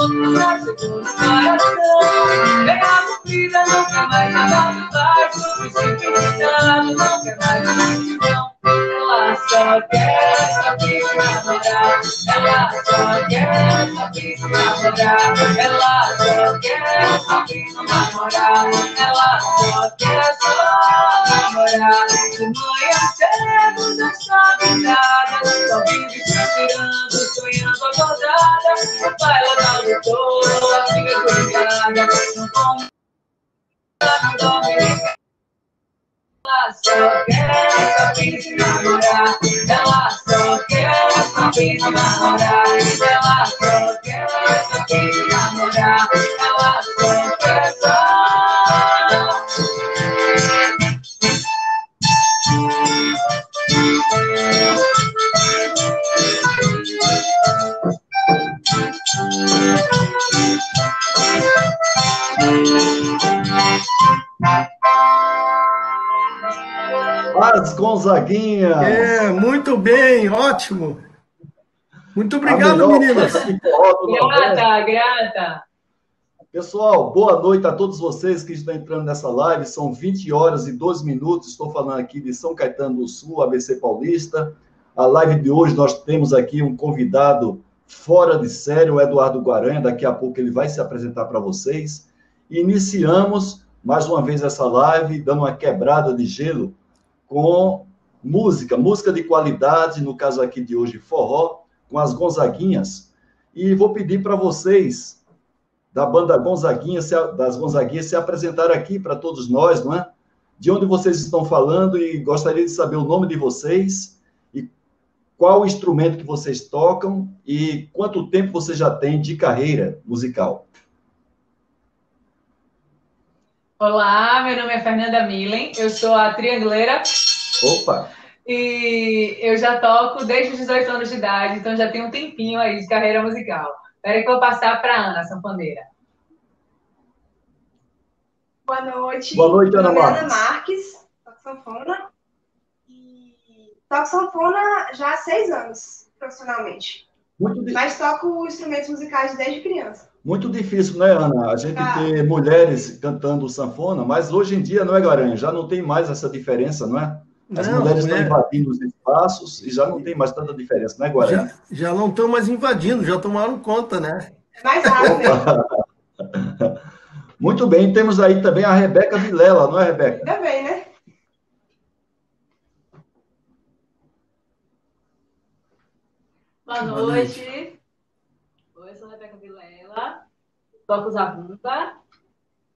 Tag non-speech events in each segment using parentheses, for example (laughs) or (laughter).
outro nasceu no coração. Vem a cumprida, nunca mais abaixo, baixo, princípio ditado, nunca mais multidão. Ela só quer saber namorar, ela só quer saber namorar, ela só quer saber namorar, ela só quer só namorar. De manhã cedo já está virada, só vive tirando, sonhando acordada. O pai lá da doutora, a filha cuidada, não come, não dorme ela só quer saber se namorar. Ela só quer se namorar. Ela só quer se namorar. Ela só quer só. As Gonzaguinhas. É, muito bem, ótimo. Muito obrigado, meninas. Nordeste. Grata, grata. Pessoal, boa noite a todos vocês que estão entrando nessa live. São 20 horas e 12 minutos. Estou falando aqui de São Caetano do Sul, ABC Paulista. A live de hoje nós temos aqui um convidado fora de série, o Eduardo Guaranha. Daqui a pouco ele vai se apresentar para vocês. Iniciamos mais uma vez essa live, dando uma quebrada de gelo com música, música de qualidade, no caso aqui de hoje, forró, com as Gonzaguinhas. E vou pedir para vocês, da banda Gonzaguinha, das Gonzaguinhas, se apresentar aqui para todos nós, não é? De onde vocês estão falando e gostaria de saber o nome de vocês qual o instrumento que vocês tocam e quanto tempo você já tem de carreira musical. Olá, meu nome é Fernanda Millen, eu sou a triangleira Opa! e eu já toco desde os 18 anos de idade, então já tenho um tempinho aí de carreira musical. Espera que eu vou passar para Ana, sanfoneira. Boa noite. Boa noite, Ana nome é Marques. Ana Marques, sanfona. Toco sanfona já há seis anos, profissionalmente. Mas toco instrumentos musicais desde criança. muito difícil, né, Ana? A gente Ah. ter mulheres cantando sanfona, mas hoje em dia, não é, Garanha? Já não tem mais essa diferença, não é? As Não, mulheres estão é. invadindo os espaços e já não tem mais tanta diferença, não é, Guarani? Já, já não estão mais invadindo, já tomaram conta, né? É mais rápido mesmo. (laughs) Muito bem, temos aí também a Rebeca Vilela, não é, Rebeca? Ainda bem, né? Boa Boa noite. Oi, eu sou a Rebeca Vilela, toco zabumba.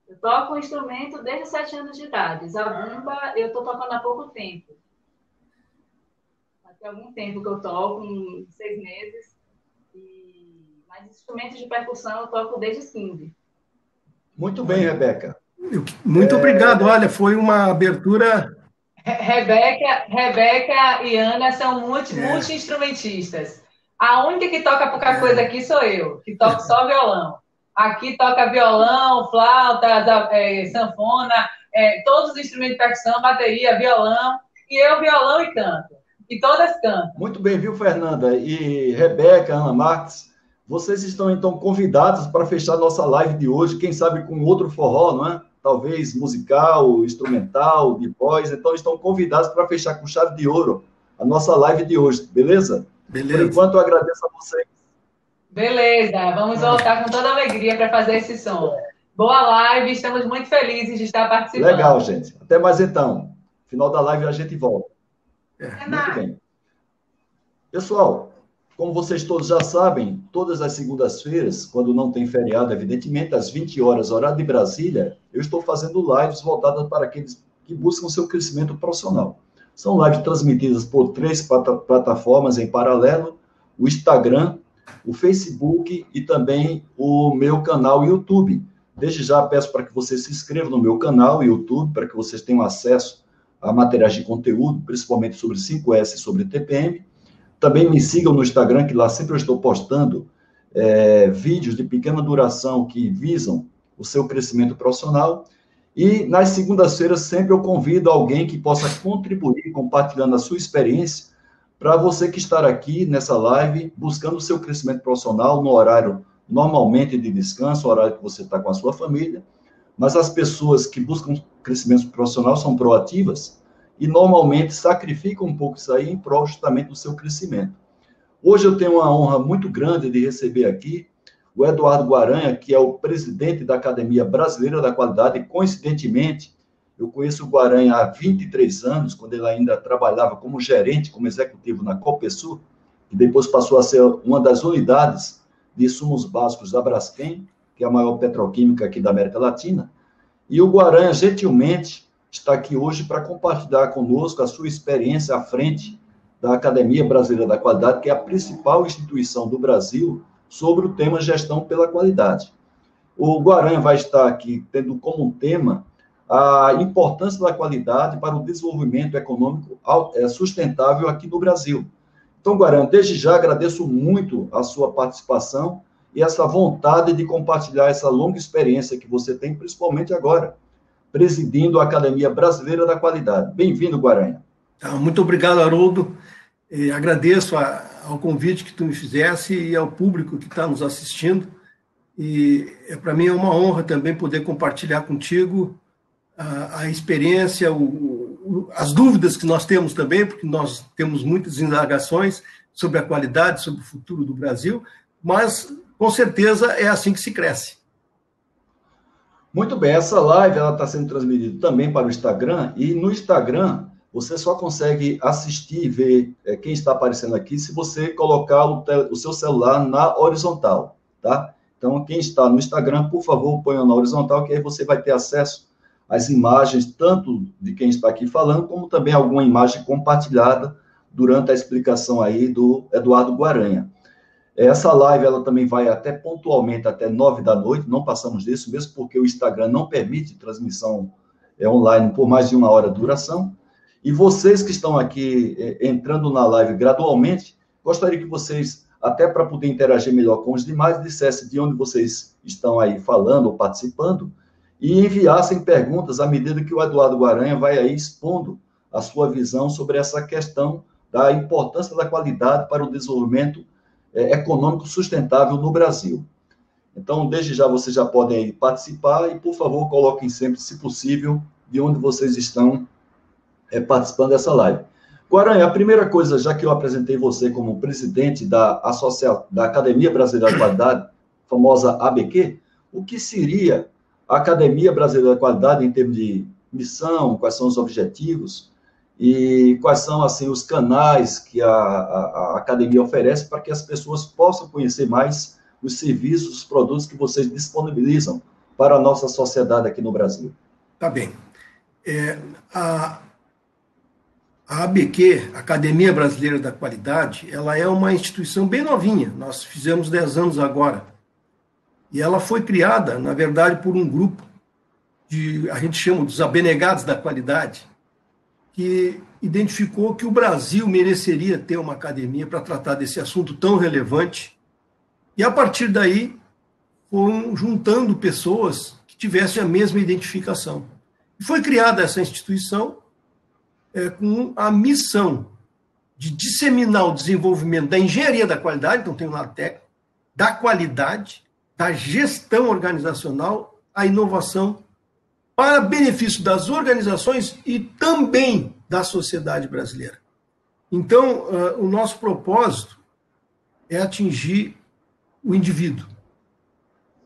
Eu toco um instrumento desde 7 anos de idade. Zabumba eu estou tocando há pouco tempo. Tem algum tempo que eu toco, uns seis meses. E... Mas instrumentos de percussão eu toco desde 15. Muito bem, Rebeca. Muito obrigado. Olha, foi uma abertura. Re- Rebeca, Rebeca e Ana são multi, É. A única que toca pouca coisa aqui sou eu, que toco só violão. Aqui toca violão, flauta, é, sanfona, é, todos os instrumentos de percussão, bateria, violão, e eu violão e canto. E todas cantam. Muito bem, viu, Fernanda? E Rebeca, Ana Marques, vocês estão então convidados para fechar nossa live de hoje, quem sabe com outro forró, não é? Talvez musical, instrumental, de voz. Então estão convidados para fechar com chave de ouro a nossa live de hoje, beleza? Por Beleza. enquanto, eu agradeço a vocês. Beleza, vamos voltar com toda alegria para fazer esse som. Boa live, estamos muito felizes de estar participando. Legal, gente. Até mais então. Final da live a gente volta. É Muito mais. bem. Pessoal, como vocês todos já sabem, todas as segundas-feiras, quando não tem feriado, evidentemente, às 20 horas, horário de Brasília, eu estou fazendo lives voltadas para aqueles que buscam seu crescimento profissional. São lives transmitidas por três plata- plataformas em paralelo: o Instagram, o Facebook e também o meu canal YouTube. Desde já peço para que você se inscreva no meu canal YouTube, para que vocês tenham acesso a materiais de conteúdo, principalmente sobre 5S e sobre TPM. Também me sigam no Instagram, que lá sempre eu estou postando é, vídeos de pequena duração que visam o seu crescimento profissional. E nas segundas-feiras sempre eu convido alguém que possa contribuir compartilhando a sua experiência para você que está aqui nessa live buscando o seu crescimento profissional no horário normalmente de descanso, horário que você está com a sua família, mas as pessoas que buscam crescimento profissional são proativas e normalmente sacrificam um pouco isso aí em prol justamente do seu crescimento. Hoje eu tenho uma honra muito grande de receber aqui o Eduardo Guaranha, que é o presidente da Academia Brasileira da Qualidade, coincidentemente, eu conheço o Guaranha há 23 anos, quando ele ainda trabalhava como gerente, como executivo na Copesul, e depois passou a ser uma das unidades de insumos básicos da Braskem, que é a maior petroquímica aqui da América Latina. E o Guaranha, gentilmente, está aqui hoje para compartilhar conosco a sua experiência à frente da Academia Brasileira da Qualidade, que é a principal instituição do Brasil sobre o tema gestão pela qualidade. O Guaranha vai estar aqui tendo como tema a importância da qualidade para o desenvolvimento econômico é, sustentável aqui no Brasil. Então, Guaranha, desde já agradeço muito a sua participação e essa vontade de compartilhar essa longa experiência que você tem, principalmente agora, presidindo a Academia Brasileira da Qualidade. Bem-vindo, Guaranha. Tá, muito obrigado, Haroldo. E agradeço a, ao convite que tu me fizesse e ao público que está nos assistindo. E é, para mim é uma honra também poder compartilhar contigo a, a experiência, o, o, as dúvidas que nós temos também, porque nós temos muitas indagações sobre a qualidade, sobre o futuro do Brasil, mas com certeza é assim que se cresce. Muito bem, essa live ela está sendo transmitida também para o Instagram e no Instagram você só consegue assistir e ver é, quem está aparecendo aqui se você colocar o, o, seu celular na horizontal, tá? Então, quem está no Instagram, por favor, ponha na horizontal, que aí você vai ter acesso às imagens, tanto de quem está aqui falando, como também alguma imagem compartilhada durante a explicação aí do Eduardo Guaranha. Essa live, ela também vai até pontualmente até nove da noite, não passamos disso, mesmo porque o Instagram não permite transmissão é, online por mais de uma hora de duração. E vocês que estão aqui é, entrando na live gradualmente, gostaria que vocês, até para poder interagir melhor com os demais, dissessem de onde vocês estão aí falando ou participando e enviassem perguntas à medida que o Eduardo Guaranha vai aí expondo a sua visão sobre essa questão da importância da qualidade para o desenvolvimento é, econômico sustentável no Brasil. Então, desde já, vocês já podem participar e, por favor, coloquem sempre, se possível, de onde vocês estão é, participando dessa live. Guaranha, a primeira coisa, já que eu apresentei você como presidente da, Associa... da Academia Brasileira da Qualidade, (coughs) famosa ABQ, o que seria a Academia Brasileira da Qualidade em termos de missão, quais são os objetivos e quais são assim os canais que a, a, a academia oferece para que as pessoas possam conhecer mais os serviços, os produtos que vocês disponibilizam para a nossa sociedade aqui no Brasil. Tá bem. É, a, a ABQ, Academia Brasileira da Qualidade, ela é uma instituição bem novinha, nós fizemos 10 anos agora. E ela foi criada, na verdade, por um grupo de, a gente chama dos abnegados da qualidade, que identificou que o Brasil mereceria ter uma academia para tratar desse assunto tão relevante. E a partir daí, foram juntando pessoas que tivessem a mesma identificação. E foi criada essa instituição é, com a missão de disseminar o desenvolvimento da engenharia da qualidade, então tem um lado técnico, da qualidade, da gestão organizacional, a inovação, para benefício das organizações e também da sociedade brasileira. Então, uh, o nosso propósito é atingir o indivíduo.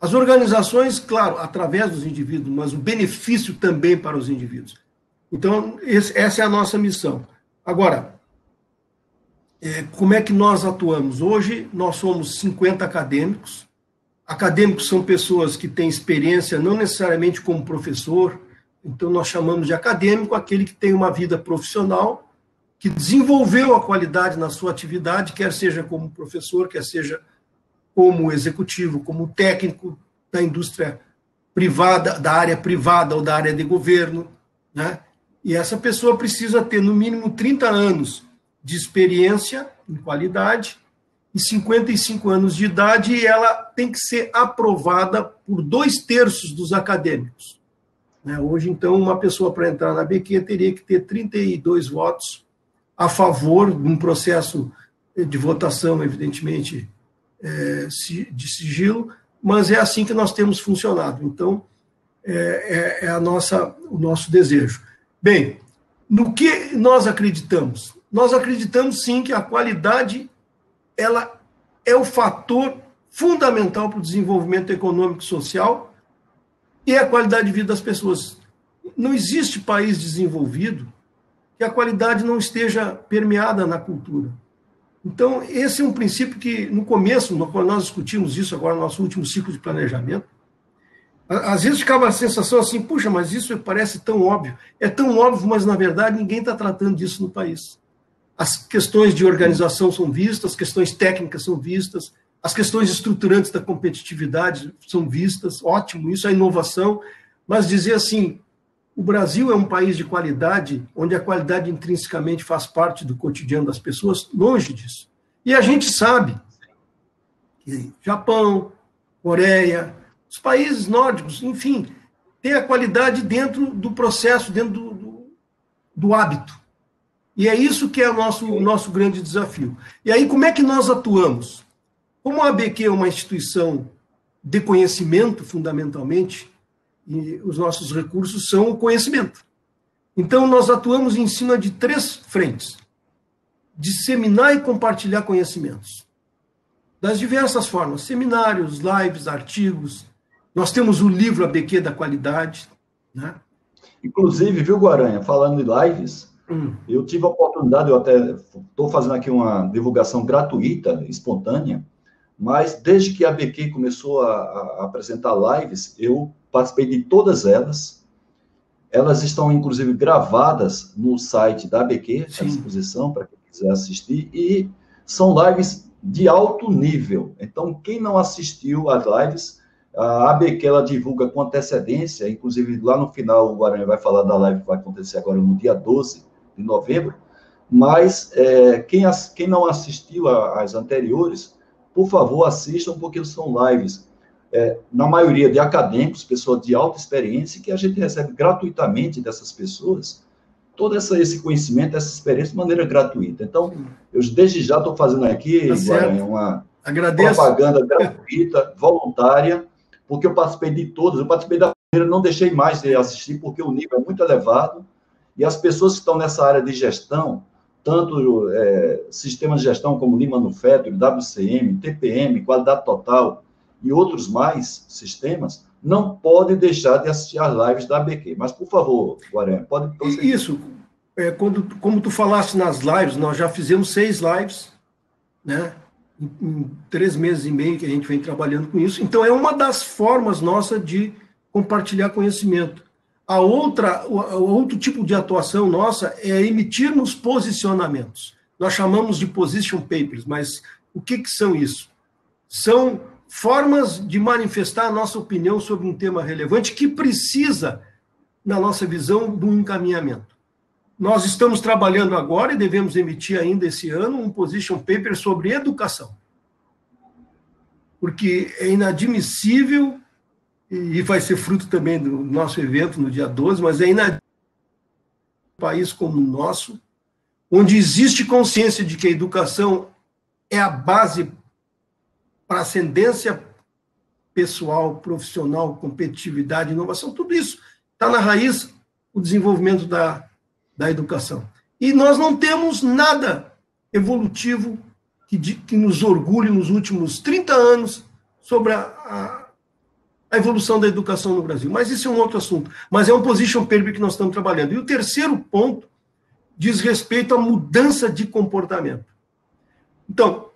As organizações, claro, através dos indivíduos, mas o benefício também para os indivíduos. Então, esse, essa é a nossa missão. Agora, é, como é que nós atuamos? Hoje, nós somos 50 acadêmicos. Acadêmicos são pessoas que têm experiência, não necessariamente como professor, então nós chamamos de acadêmico aquele que tem uma vida profissional, que desenvolveu a qualidade na sua atividade, quer seja como professor, quer seja como executivo, como técnico da indústria privada, da área privada ou da área de governo, né? E essa pessoa precisa ter no mínimo 30 anos de experiência em qualidade e 55 anos de idade, e ela tem que ser aprovada por dois terços dos acadêmicos. Né? Hoje, então, uma pessoa para entrar na BQ teria que ter 32 votos a favor de um processo de votação, evidentemente, é, de sigilo, mas é assim que nós temos funcionado. Então, é, é, é a nossa, o nosso desejo. Bem, no que nós acreditamos? Nós acreditamos sim que a qualidade ela é o fator fundamental para o desenvolvimento econômico e social e a qualidade de vida das pessoas. Não existe país desenvolvido que a qualidade não esteja permeada na cultura. Então, esse é um princípio que, no começo, quando nós discutimos isso agora no nosso último ciclo de planejamento, às vezes ficava a sensação assim, puxa, mas isso parece tão óbvio. É tão óbvio, mas na verdade ninguém está tratando disso no país. As questões de organização são vistas, as questões técnicas são vistas, as questões estruturantes da competitividade são vistas, ótimo, isso é inovação, mas dizer assim, o Brasil é um país de qualidade, onde a qualidade intrinsecamente faz parte do cotidiano das pessoas, longe disso. E a gente sabe que Japão, Coreia, os países nórdicos, enfim, tem a qualidade dentro do processo, dentro do, do, do hábito. E é isso que é o nosso, o nosso grande desafio. E aí, como é que nós atuamos? Como a ABQ é uma instituição de conhecimento, fundamentalmente, e os nossos recursos são o conhecimento. Então, nós atuamos em cima de três frentes: disseminar e compartilhar conhecimentos. Das diversas formas: seminários, lives, artigos, nós temos o livro ABQ da qualidade. Né? Inclusive, viu, Guaranha, falando de lives, hum. eu tive a oportunidade, eu até estou fazendo aqui uma divulgação gratuita, espontânea, mas desde que a ABQ começou a, a apresentar lives, eu participei de todas elas. Elas estão, inclusive, gravadas no site da ABQ, à disposição para quem quiser assistir, e são lives de alto nível. Então, quem não assistiu às lives, a ABQ ela divulga com antecedência, inclusive lá no final o Guarani vai falar da live que vai acontecer agora no dia 12 de novembro, mas é, quem, quem não assistiu às anteriores, por favor, assistam, porque são lives, é, na maioria de acadêmicos, pessoas de alta experiência, que a gente recebe gratuitamente dessas pessoas todo essa, esse conhecimento, essa experiência de maneira gratuita. Então, eu desde já estou fazendo aqui, tá Guarani, uma Agradeço. propaganda gratuita, voluntária, porque eu participei de todas, eu participei da primeira, não deixei mais de assistir, porque o nível é muito elevado, e as pessoas que estão nessa área de gestão, tanto é, sistemas de gestão como Lima Manufacturing, WCM, TPM, Qualidade Total e outros mais sistemas, não podem deixar de assistir às lives da ABQ. Mas, por favor, Guarani, pode... Isso, é, quando, como tu falaste nas lives, nós já fizemos seis lives, né? Em três meses e meio que a gente vem trabalhando com isso. Então, é uma das formas nossa de compartilhar conhecimento. A outra, o, outro tipo de atuação nossa é emitirmos posicionamentos. Nós chamamos de position papers, mas o que, que são isso? São formas de manifestar a nossa opinião sobre um tema relevante que precisa, na nossa visão, de um encaminhamento. Nós estamos trabalhando agora e devemos emitir ainda esse ano um position paper sobre educação. Porque é inadmissível, e vai ser fruto também do nosso evento no dia 12, mas é inadmissível um país como o nosso, onde existe consciência de que a educação é a base para ascendência pessoal, profissional, competitividade, inovação, tudo isso está na raiz o desenvolvimento da da educação. E nós não temos nada evolutivo que, que nos orgulhe nos últimos 30 anos sobre a, a, a, evolução da educação no Brasil. Mas isso é um outro assunto. Mas é um position paper que nós estamos trabalhando. E o terceiro ponto diz respeito à mudança de comportamento. Então,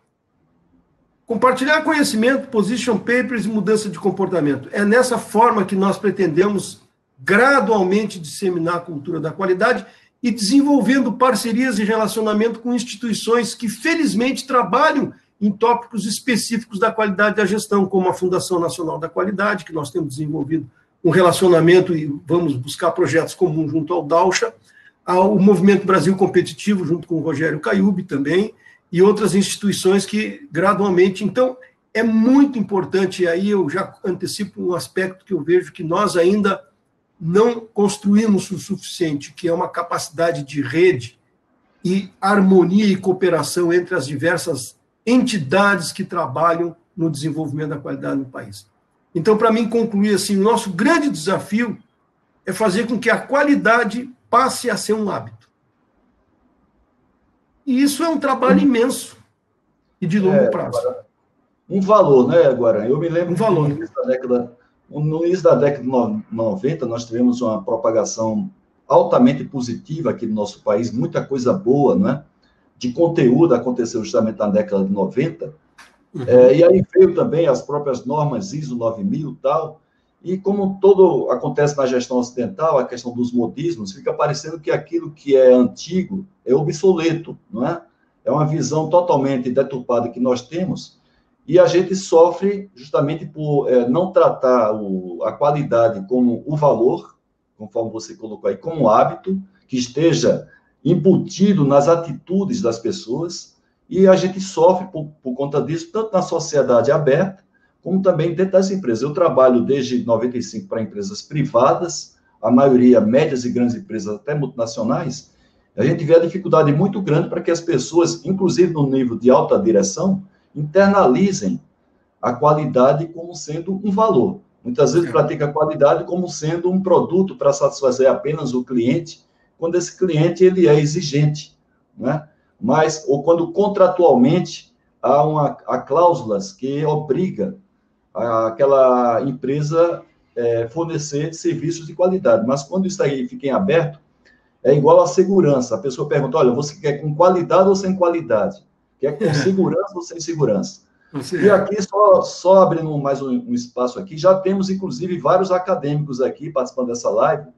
compartilhar conhecimento, position papers e mudança de comportamento. É nessa forma que nós pretendemos gradualmente disseminar a cultura da qualidade e desenvolvendo parcerias e relacionamento com instituições que, felizmente, trabalham em tópicos específicos da qualidade da gestão, como a Fundação Nacional da Qualidade, que nós temos desenvolvido um relacionamento e vamos buscar projetos comuns junto ao Dalcha, ao Movimento Brasil Competitivo, junto com o Rogério Caiube também, e outras instituições que gradualmente. Então, é muito importante, e aí eu já antecipo um aspecto que eu vejo que nós ainda não construímos o suficiente, que é uma capacidade de rede e harmonia e cooperação entre as diversas entidades que trabalham no desenvolvimento da qualidade no país. Então, para mim concluir assim, o nosso grande desafio é fazer com que a qualidade passe a ser um hábito. E isso é um trabalho imenso e de longo é, prazo. Um valor, né, Guarani? Eu me lembro um valor. início da década, no início da década de 90, nós tivemos uma propagação altamente positiva aqui no nosso país, muita coisa boa, né? De conteúdo aconteceu justamente na década de 90. Uhum. É, e aí veio também as próprias normas ISO 9000 e tal, e como todo acontece na gestão ocidental, a questão dos modismos, fica parecendo que aquilo que é antigo é obsoleto, não é? É uma visão totalmente deturpada que nós temos, e a gente sofre justamente por é, não tratar o, a qualidade como o valor, conforme você colocou aí, como hábito, que esteja embutido nas atitudes das pessoas, e a gente sofre por, por conta disso, tanto na sociedade aberta, como também dentro das empresas. Eu trabalho desde 95 para empresas privadas, a maioria médias e grandes empresas, até multinacionais. A gente vê a dificuldade muito grande para que as pessoas, inclusive no nível de alta direção, internalizem a qualidade como sendo um valor. Muitas vezes pratica a qualidade como sendo um produto para satisfazer apenas o cliente, quando esse cliente ele é exigente, né? Mas ou quando contratualmente há uma há cláusulas que obriga aquela empresa é, fornecer serviços de qualidade. Mas quando isso aí fica em aberto, é igual à segurança. A pessoa pergunta: olha, você quer com qualidade ou sem qualidade? Quer com segurança ou sem segurança? E aqui, só, só abrindo mais um, um, espaço aqui, já temos, inclusive, vários acadêmicos aqui participando dessa live.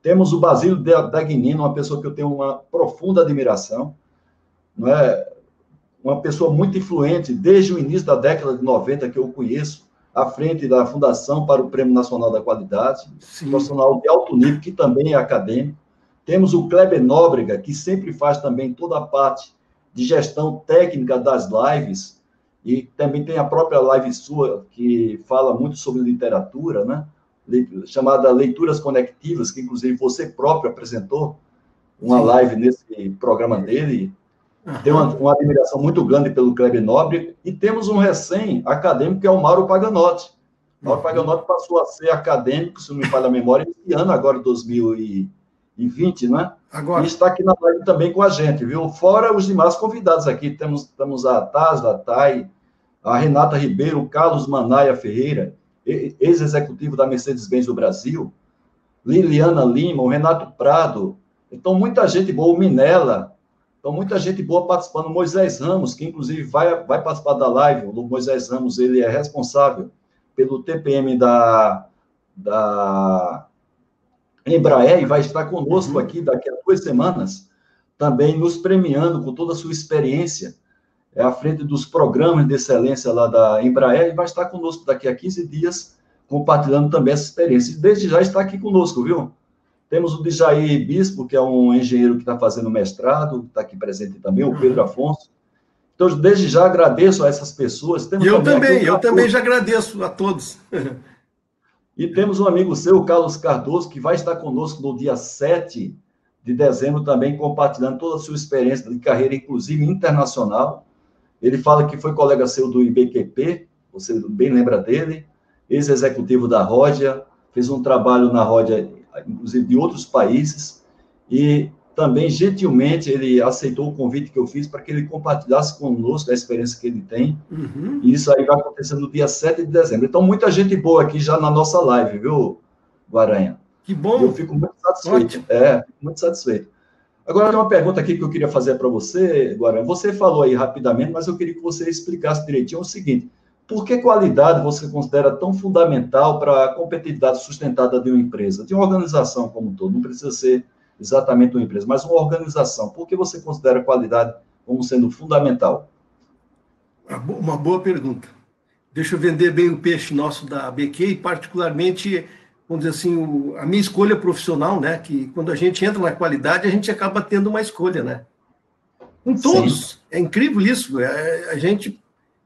Temos o Basílio Dagnino, uma pessoa que eu tenho uma profunda admiração, não é? uma pessoa muito influente, desde o início da década de 90 que eu conheço, à frente da Fundação para o Prêmio Nacional da Qualidade, Sim. profissional de alto nível, que também é acadêmico. Temos o Kleber Nóbrega, que sempre faz também toda a parte de gestão técnica das lives, e também tem a própria live sua, que fala muito sobre literatura, né? chamada Leituras Conectivas, que inclusive você próprio apresentou uma Sim. live nesse programa dele, Uhum. Tem uma, uma, admiração muito grande pelo Kleber Nobre. E temos um recém-acadêmico, que é o Mauro Paganotti. Mauro uhum. Paganotti passou a ser acadêmico, se não me falha a memória, esse ano, agora 2020, né? Agora. E está aqui na live também com a gente, viu? Fora os demais convidados aqui. Temos, temos a Taz, a Thay, a Renata Ribeiro, o Carlos Manaia Ferreira, ex-executivo da Mercedes-Benz do Brasil, Liliana Lima, o Renato Prado. Então, muita gente boa, o Minella, então, muita gente boa participando. Moisés Ramos, que inclusive vai, vai participar da live. O Moisés Ramos, ele é responsável pelo TPM da, da Embraer e vai estar conosco uhum. aqui daqui a duas semanas, também nos premiando com toda a sua experiência é à frente dos programas de excelência lá da Embraer e vai estar conosco daqui a 15 dias, compartilhando também essa experiência. E desde já está aqui conosco, viu? Temos o Djair Bispo, que é um engenheiro que está fazendo mestrado, está aqui presente também, o Pedro Afonso. Então, desde já agradeço a essas pessoas. Temos eu também, eu também já agradeço a todos. (laughs) E temos um amigo seu, Carlos Cardoso, que vai estar conosco no dia 7 de dezembro também, compartilhando toda a sua experiência de carreira, inclusive internacional. Ele fala que foi colega seu do IBQP, você bem lembra dele, ex-executivo da Ródia, fez um trabalho na Ródia inclusive de outros países, e também, gentilmente, ele aceitou o convite que eu fiz para que ele compartilhasse conosco a experiência que ele tem. Uhum. E isso aí vai acontecer no dia 7 de dezembro. Então, muita gente boa aqui já na nossa live, viu, Guaranha? Que bom! Eu fico muito satisfeito. Ótimo. É, muito satisfeito. Agora, tem uma pergunta aqui que eu queria fazer para você, Guaranha. Você falou aí rapidamente, mas eu queria que você explicasse direitinho o seguinte. Por que qualidade você considera tão fundamental para a competitividade sustentada de uma empresa, de uma organização como um todo? Não precisa ser exatamente uma empresa, mas uma organização. Por que você considera qualidade como sendo fundamental? Uma boa pergunta. Deixa eu vender bem o peixe nosso da ABQ e, particularmente, vamos dizer assim, a minha escolha profissional, né? Que quando a gente entra na qualidade, a gente acaba tendo uma escolha, né? Com todos. Sim. É incrível isso. É, a gente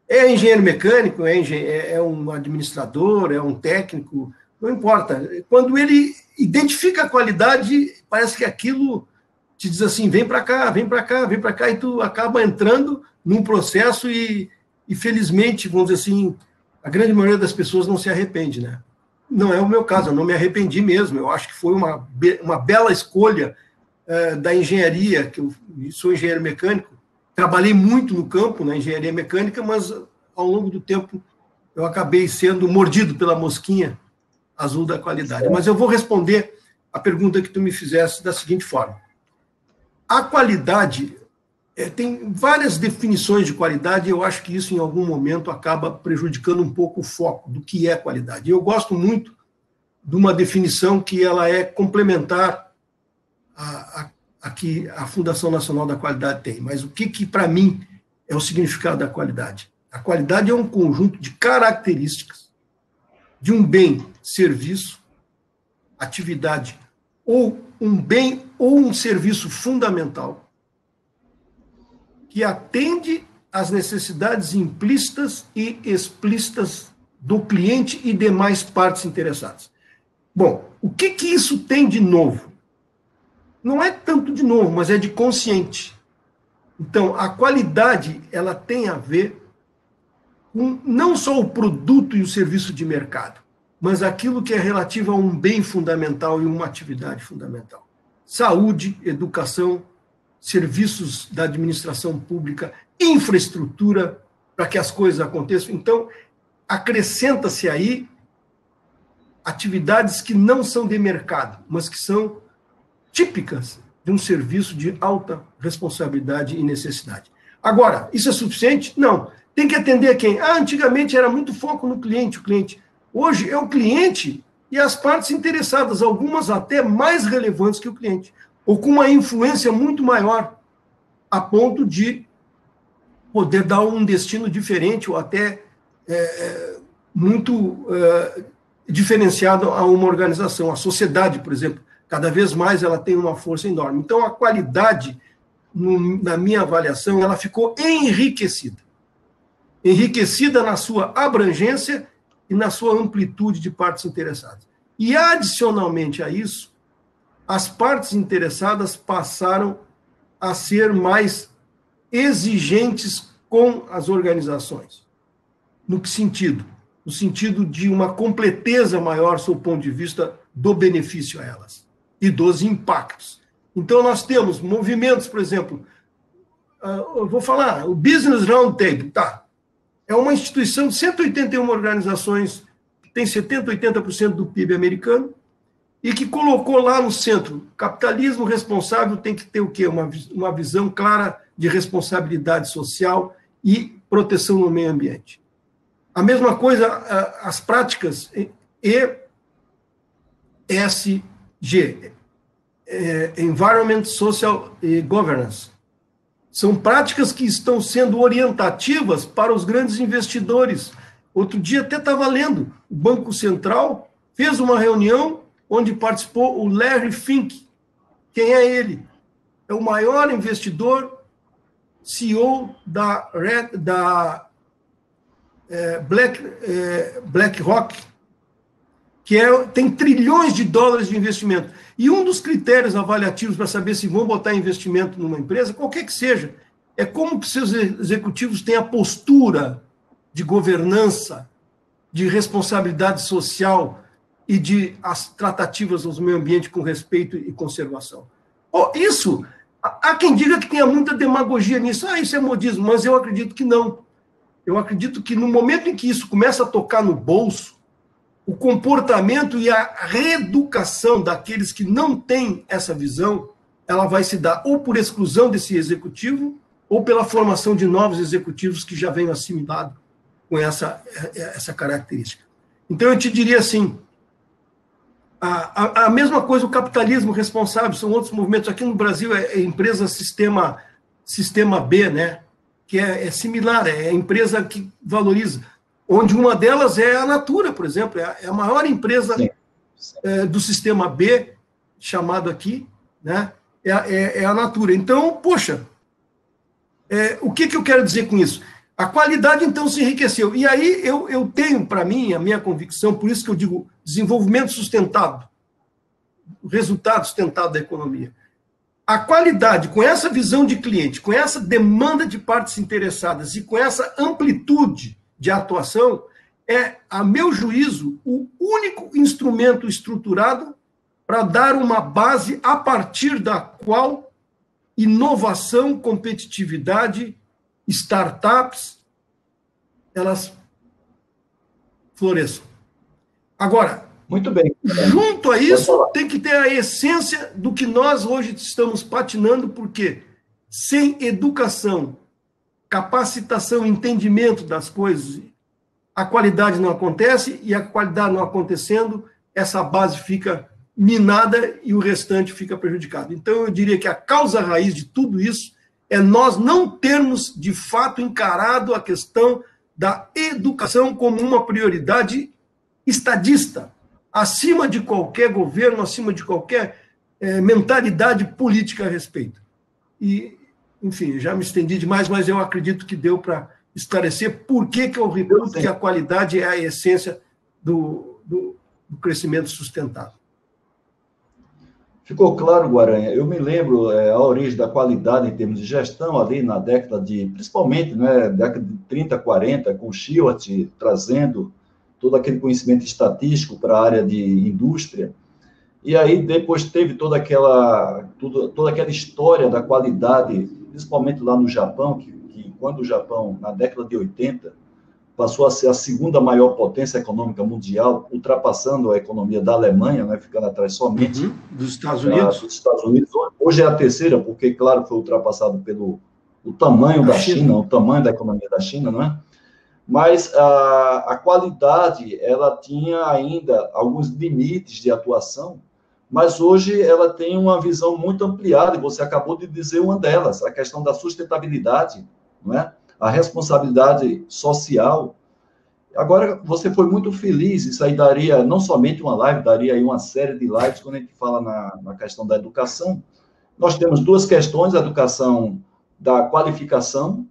é engenheiro mecânico, é, é, é um administrador, é um técnico, não importa. Quando ele identifica a qualidade, parece que aquilo te diz assim: vem para cá, vem para cá, vem para cá, e tu acaba entrando num processo e, e, felizmente, vamos dizer assim, a grande maioria das pessoas não se arrepende, né? Não é o meu caso, eu não me arrependi mesmo. Eu acho que foi uma, uma bela escolha uh, da engenharia, que eu sou engenheiro mecânico, trabalhei muito no campo, na engenharia mecânica, mas ao longo do tempo eu acabei sendo mordido pela mosquinha azul da qualidade. Mas eu vou responder a pergunta que tu me fizesse da seguinte forma. A qualidade é, tem várias definições de qualidade e eu acho que isso em algum momento acaba prejudicando um pouco o foco do que é qualidade. Eu gosto muito de uma definição que ela é complementar a, a, a que a Fundação Nacional da Qualidade tem. Mas o que, que para mim é o significado da qualidade? A qualidade é um conjunto de características de um bem, serviço, atividade ou um bem ou um serviço fundamental que atende às necessidades implícitas e explícitas do cliente e demais partes interessadas. Bom, o que, que isso tem de novo? Não é tanto de novo, mas é de consciente. Então, a qualidade ela tem a ver com não só o produto e o serviço de mercado, mas aquilo que é relativo a um bem fundamental e uma atividade fundamental. Saúde, educação, serviços da administração pública, infraestrutura para que as coisas aconteçam. Então, acrescenta-se aí atividades que não são de mercado, mas que são típicas de um serviço de alta responsabilidade e necessidade. Agora, isso é suficiente? Não. Tem que atender quem? Ah, antigamente era muito foco no cliente, o cliente. Hoje é o cliente e as partes interessadas, algumas até mais relevantes que o cliente ou com uma influência muito maior, a ponto de poder dar um destino diferente ou até é, é, muito é, diferenciado a uma organização. A sociedade, por exemplo, cada vez mais ela tem uma força enorme. Então, a qualidade, no, na minha avaliação, ela ficou enriquecida. Enriquecida na sua abrangência e na sua amplitude de partes interessadas. E, adicionalmente a isso, as partes interessadas passaram a ser mais exigentes com as organizações. No que sentido? No sentido de uma completeza maior, sob o ponto de vista do benefício a elas e dos impactos. Então, nós temos movimentos, por exemplo, ah, eu vou falar, o Business Roundtable, tá? É uma instituição de 181 organizações, que tem 70%, 80% do PIB americano, e que colocou lá no centro, capitalismo responsável tem que ter o quê? Uma, uma visão clara de responsabilidade social e proteção no meio ambiente. A mesma coisa, as práticas ESG, é, Environment, Social e Governance, são práticas que estão sendo orientativas para os grandes investidores. Outro dia até estava lendo, o Banco Central fez uma reunião onde participou o Larry Fink. Quem é ele? É o maior investidor, CEO da, Red, da é, Black, é, BlackRock, que é, tem trilhões de dólares de investimento. E um dos critérios avaliativos para saber se vão botar investimento numa empresa, qualquer que seja, é como que seus executivos têm a postura de governança, de responsabilidade social, e de as tratativas ao meio ambiente com respeito e conservação. Oh, isso, há quem diga que tenha muita demagogia nisso, ah, isso é modismo, mas eu acredito que não. Eu acredito que no momento em que isso começa a tocar no bolso, o comportamento e a reeducação daqueles que não têm essa visão, ela vai se dar ou por exclusão desse executivo, ou pela formação de novos executivos que já venham assimilados com essa, essa característica. Então, eu te diria assim: a, a, a, mesma coisa, o capitalismo responsável, são outros movimentos. Aqui no Brasil é, é empresa sistema, sistema B, né? que é, é, similar, é a empresa que valoriza. Onde uma delas é a Natura, por exemplo, é a, é maior empresa é, do sistema B, chamado aqui, né? é, é, é a Natura. Então, poxa, é, o que, que eu quero dizer com isso? A qualidade, então, se enriqueceu. E aí eu, eu tenho para mim, a minha convicção, por isso que eu digo desenvolvimento sustentado, resultado sustentado da economia. a qualidade, com essa visão de cliente, com essa demanda de partes interessadas e com essa amplitude de atuação, é, a meu juízo, o único instrumento estruturado para dar uma base a partir da qual inovação, competitividade, startups, elas floresçam. Agora, muito bem. Junto a isso, tem que ter a essência do que nós hoje estamos patinando, porque sem educação, capacitação, entendimento das coisas, a qualidade não acontece e a qualidade não acontecendo, essa base fica minada e o restante fica prejudicado. Então, eu diria que a causa raiz de tudo isso é nós não termos, de fato, encarado a questão da educação como uma prioridade estadista acima de qualquer governo, acima de qualquer é, mentalidade política a respeito. E, enfim, já me estendi demais, mas eu acredito que deu para esclarecer por que, que eu reputo que a qualidade é a essência do, do, do crescimento sustentável. Ficou claro, Guaranha. Eu me lembro é, a origem da qualidade em termos de gestão ali na década de, principalmente, né, década de 30, 40, com Stewart trazendo todo aquele conhecimento estatístico para a área de indústria. E aí depois teve toda aquela, tudo, toda aquela história da qualidade, principalmente lá no Japão, que, que quando o Japão, na década de 80, passou a ser a segunda maior potência econômica mundial, ultrapassando a economia da Alemanha, né, ficando atrás somente uhum, dos Estados Unidos. dos Estados Unidos. Hoje é a terceira, porque, claro, foi ultrapassado pelo o tamanho da China. China, o tamanho da economia da China, não é? mas a, a qualidade ela tinha ainda alguns limites de atuação, mas hoje ela tem uma visão muito ampliada, e você acabou de dizer uma delas, a questão da sustentabilidade, não é? a responsabilidade social. Agora, você foi muito feliz, isso aí daria não somente uma live, daria aí uma série de lives quando a gente fala na, na questão da educação. Nós temos duas questões, a educação da qualificação,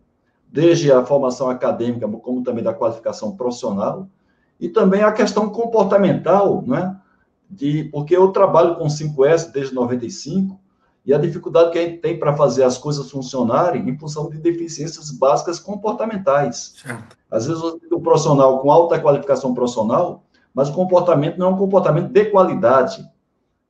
desde a formação acadêmica, como também da qualificação profissional, e também a questão comportamental, né? De, porque eu trabalho com 5S desde 95, e a dificuldade que a gente tem para fazer as coisas funcionarem em função de deficiências básicas comportamentais. Certo. Às vezes, o profissional com alta qualificação profissional, mas o comportamento não é um comportamento de qualidade.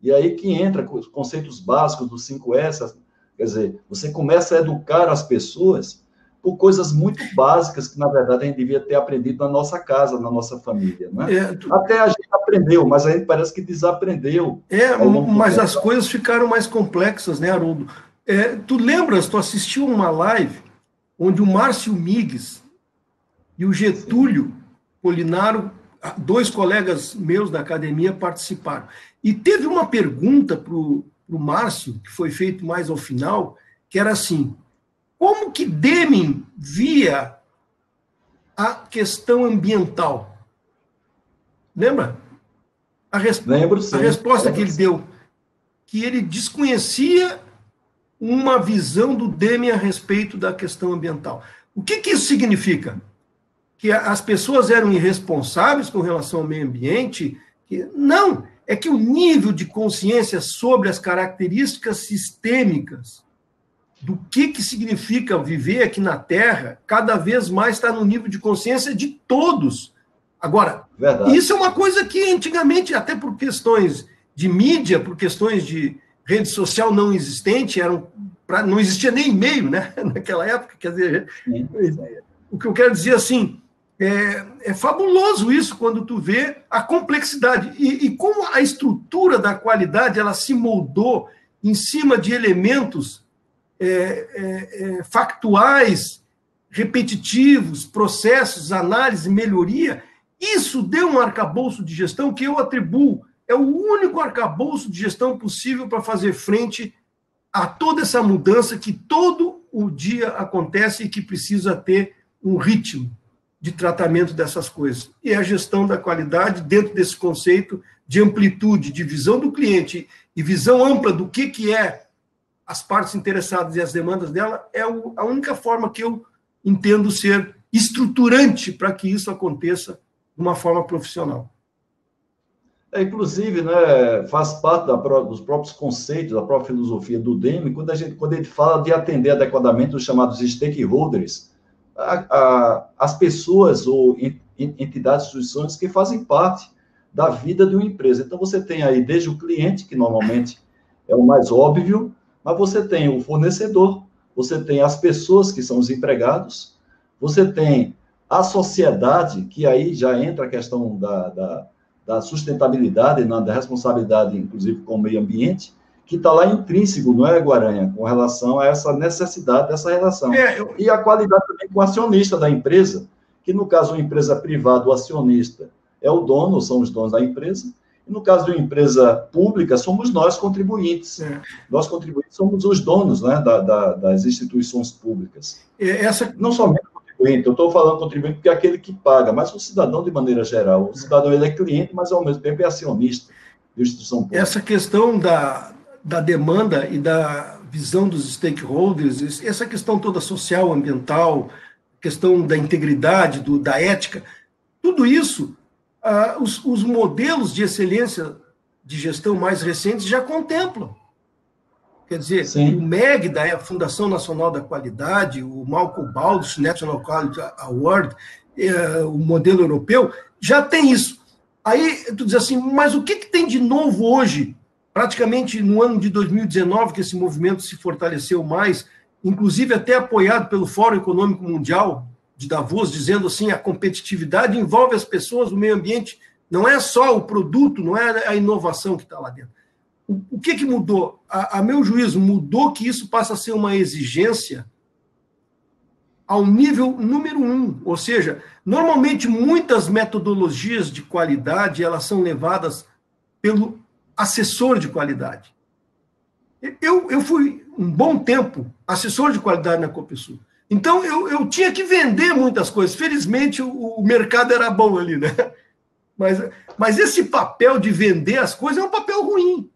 E aí que entra os conceitos básicos do 5S, quer dizer, você começa a educar as pessoas por coisas muito básicas que, na verdade, a gente devia ter aprendido na nossa casa, na nossa família. Né? É, tu... Até a gente aprendeu, mas a gente parece que desaprendeu. É, mas as coisas ficaram mais complexas, né, Haroldo? É, tu lembras, tu assistiu uma live onde o Márcio Migues e o Getúlio Sim. Polinaro, dois colegas meus da academia, participaram. E teve uma pergunta para o Márcio, que foi feito mais ao final, que era assim: como que Deming via a questão ambiental? Lembra? A, res... Lembro, a resposta Lembro, que ele deu, que ele desconhecia uma visão do Deming a respeito da questão ambiental. O que, que isso significa? Que as pessoas eram irresponsáveis com relação ao meio ambiente? Não, é que o nível de consciência sobre as características sistêmicas do que, que significa viver aqui na Terra, cada vez mais está no nível de consciência de todos. Agora, Verdade. isso é uma coisa que antigamente, até por questões de mídia, por questões de rede social não existente, eram pra, não existia nem e-mail né, (laughs) naquela época. Quer dizer, o que eu quero dizer assim, é, é, fabuloso isso quando tu vê a complexidade e, e como a estrutura da qualidade ela se moldou em cima de elementos é, é, é, factuais, repetitivos, processos, análise, melhoria, isso deu um arcabouço de gestão que eu atribuo, é o único arcabouço de gestão possível para fazer frente a toda essa mudança que todo o dia acontece e que precisa ter um ritmo de tratamento dessas coisas. E a gestão da qualidade, dentro desse conceito de amplitude, de visão do cliente e visão ampla do que, que é as partes interessadas e as demandas dela é a única forma que eu entendo ser estruturante para que isso aconteça de uma forma profissional. É, inclusive, né, faz parte da, dos próprios conceitos, da própria filosofia do DEME, quando, a gente, quando ele fala de atender adequadamente os chamados stakeholders, a, a, as pessoas ou entidades, instituições que fazem parte da vida de uma empresa. Então, você tem aí desde o cliente, que normalmente é o mais óbvio, mas você tem o fornecedor, você tem as pessoas que são os empregados, você tem a sociedade, que aí já entra a questão da, da, da sustentabilidade, da responsabilidade, inclusive, com o meio ambiente, que está lá intrínseco, não é, Guaranha, com relação a essa necessidade dessa relação. É, eu... E a qualidade também com o acionista da empresa, que no caso uma empresa privada, o acionista é o dono, são os donos da empresa, e no caso de uma empresa pública, somos nós contribuintes. É. Nós contribuintes somos os donos né, da, da, das instituições públicas. Essa... Não somente contribuinte, eu estou falando contribuinte porque é aquele que paga, mas o cidadão de maneira geral. O cidadão ele é cliente, mas ao mesmo tempo é acionista de instituição pública. Essa questão da, da demanda e da visão dos stakeholders, essa questão toda social, ambiental, questão da integridade, do, da ética, tudo isso ah, os, os, modelos de excelência de gestão mais recentes já contemplam. Quer dizer, Sim. o MEG, da Fundação Nacional da Qualidade, o Malcolm Baldus National Quality Award, eh, o modelo europeu, já tem isso. Aí tu diz assim, mas o que, que tem de novo hoje? Praticamente no ano de 2019, que esse movimento se fortaleceu mais, inclusive até apoiado pelo Fórum Econômico Mundial, de Davos, dizendo assim: a competitividade envolve as pessoas, o meio ambiente, não é só o produto, não é a inovação que está lá dentro. O, que, que mudou? A, a meu juízo, mudou que isso passa a ser uma exigência ao nível número um, ou seja, normalmente muitas metodologias de qualidade elas são levadas pelo assessor de qualidade. Eu, eu fui um bom tempo assessor de qualidade na Copesul. Então eu, eu tinha que vender muitas coisas. Felizmente o, o mercado era bom ali, né? Mas, mas esse papel de vender as coisas é um papel ruim.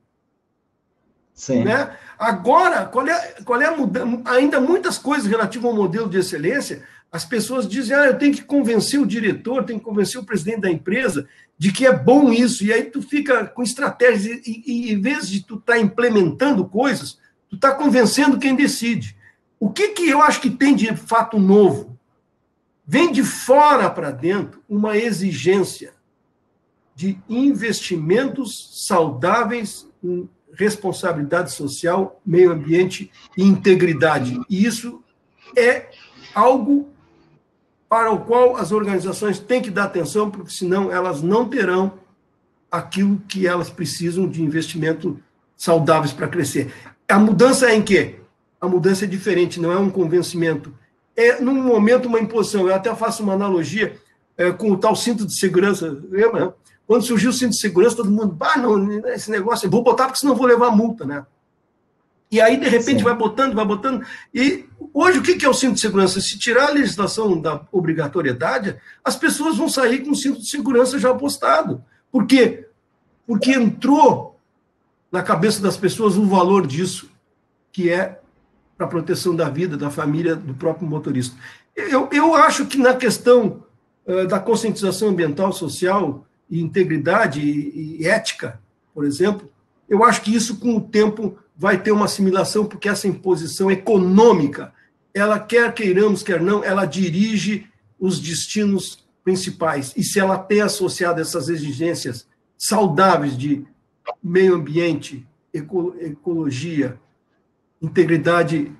Sim. Né? Agora, qual é, qual é a mudança? Ainda muitas coisas relativas ao modelo de excelência, as pessoas dizem, ah, eu tenho que convencer o diretor, tenho que convencer o presidente da empresa de que é bom isso. E aí tu fica com estratégias, e, e em vez de tu estar tá implementando coisas, tu está convencendo quem decide. O que, que eu acho que tem de fato novo? Vem de fora para dentro uma exigência de investimentos saudáveis responsabilidade social, meio ambiente e integridade. E isso é algo para o qual as organizações têm que dar atenção, porque senão elas não terão aquilo que elas precisam de investimento saudáveis para crescer. A mudança é em quê? a mudança é diferente, não é um convencimento. É, num momento, uma imposição. Eu até faço uma analogia é, com o tal cinto de segurança. Lembra? Quando surgiu o cinto de segurança, todo mundo, ah, não, esse negócio, vou botar porque senão vou levar multa, né? E aí, de repente, Sim. vai botando, vai botando. E hoje, o que é o cinto de segurança? Se tirar a legislação da obrigatoriedade, as pessoas vão sair com o cinto de segurança já apostado. Por quê? Porque entrou na cabeça das pessoas o valor disso, que é para a proteção da vida, da família, do próprio motorista. Eu, eu acho que na questão uh, da conscientização ambiental, social e integridade e, e ética, por exemplo, eu acho que isso com o tempo vai ter uma assimilação, porque essa imposição econômica, ela quer queiramos, quer não, ela dirige os destinos principais. E se ela tem associado essas exigências saudáveis de meio ambiente, ecologia, integridade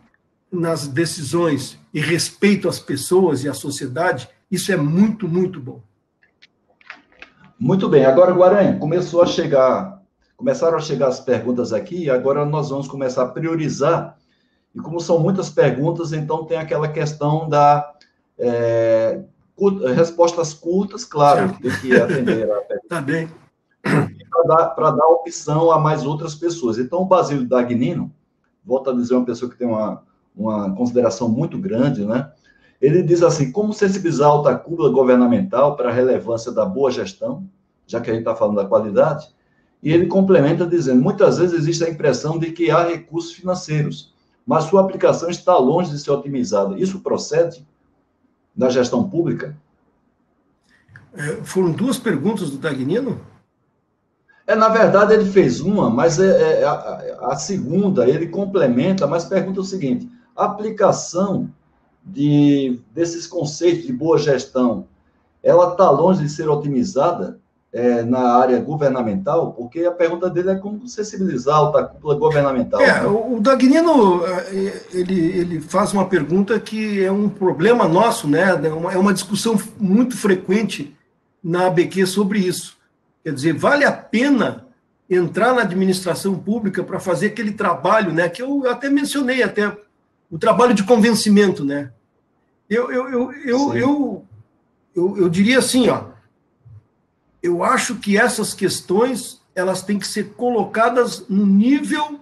nas decisões e respeito às pessoas e à sociedade, isso é muito, muito bom. Muito bem. Agora, Guaranha, começou a chegar, começaram a chegar as perguntas aqui, agora nós vamos começar a priorizar. E como são muitas perguntas, então tem aquela questão da é, respostas curtas, claro, tem que atender a (laughs) pergunta. Tá bem. Para dar, dar opção a mais outras pessoas. Então, o Basílio Dagnino, volto a dizer, uma pessoa que tem uma, uma consideração muito grande, né? Ele diz assim: como sensibilizar a alta cúpula governamental para a relevância da boa gestão, já que a gente está falando da qualidade? E ele complementa dizendo: muitas vezes existe a impressão de que há recursos financeiros, mas sua aplicação está longe de ser otimizada. Isso procede da gestão pública? É, foram duas perguntas do Dagnino? É, na verdade, ele fez uma, mas é, é a, a, segunda ele complementa, mas pergunta o seguinte: a aplicação de, desses conceitos de boa gestão, ela está longe de ser otimizada é, na área governamental? Porque a pergunta dele é como sensibilizar a alta cúpula governamental. É, né? o Dagnino, é, ele, ele faz uma pergunta que é um problema nosso, né? É uma, é uma discussão muito frequente na ABQ sobre isso. Quer dizer, vale a pena entrar na administração pública para fazer aquele trabalho, né? Que eu até mencionei até o trabalho de convencimento, né? Eu, eu, eu, eu, eu, eu, eu diria assim, ó. Eu acho que essas questões elas têm que ser colocadas no nível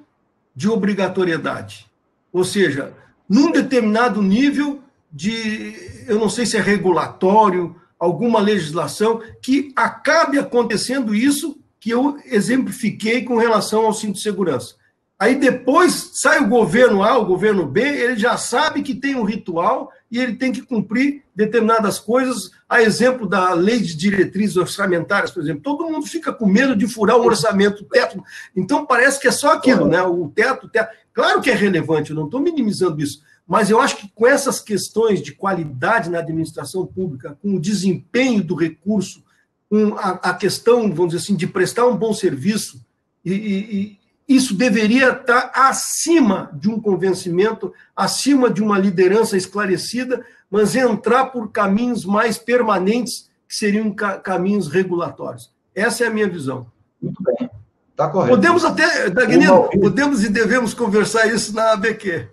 de obrigatoriedade. Ou seja, num determinado nível de, eu não sei se é regulatório, alguma legislação que acabe acontecendo isso que eu exemplifiquei com relação ao cinto de segurança. Aí depois sai o governo A, o governo B, ele já sabe que tem um ritual e ele tem que cumprir determinadas coisas, a exemplo da lei de diretrizes orçamentárias, por exemplo. Todo mundo fica com medo de furar o orçamento, o teto. Então parece que é só aquilo, né? O teto, o teto. Claro que é relevante, eu não estou minimizando isso, mas eu acho que com essas questões de qualidade na administração pública, com o desempenho do recurso, com a, a questão, vamos dizer assim, de prestar um bom serviço, e, e, isso deveria estar acima de um convencimento, acima de uma liderança esclarecida, mas entrar por caminhos mais permanentes, que seriam ca caminhos regulatórios. Essa é a minha visão. Muito bem. Está correto. Podemos até, Dagnino, podemos e devemos conversar isso na ABQ.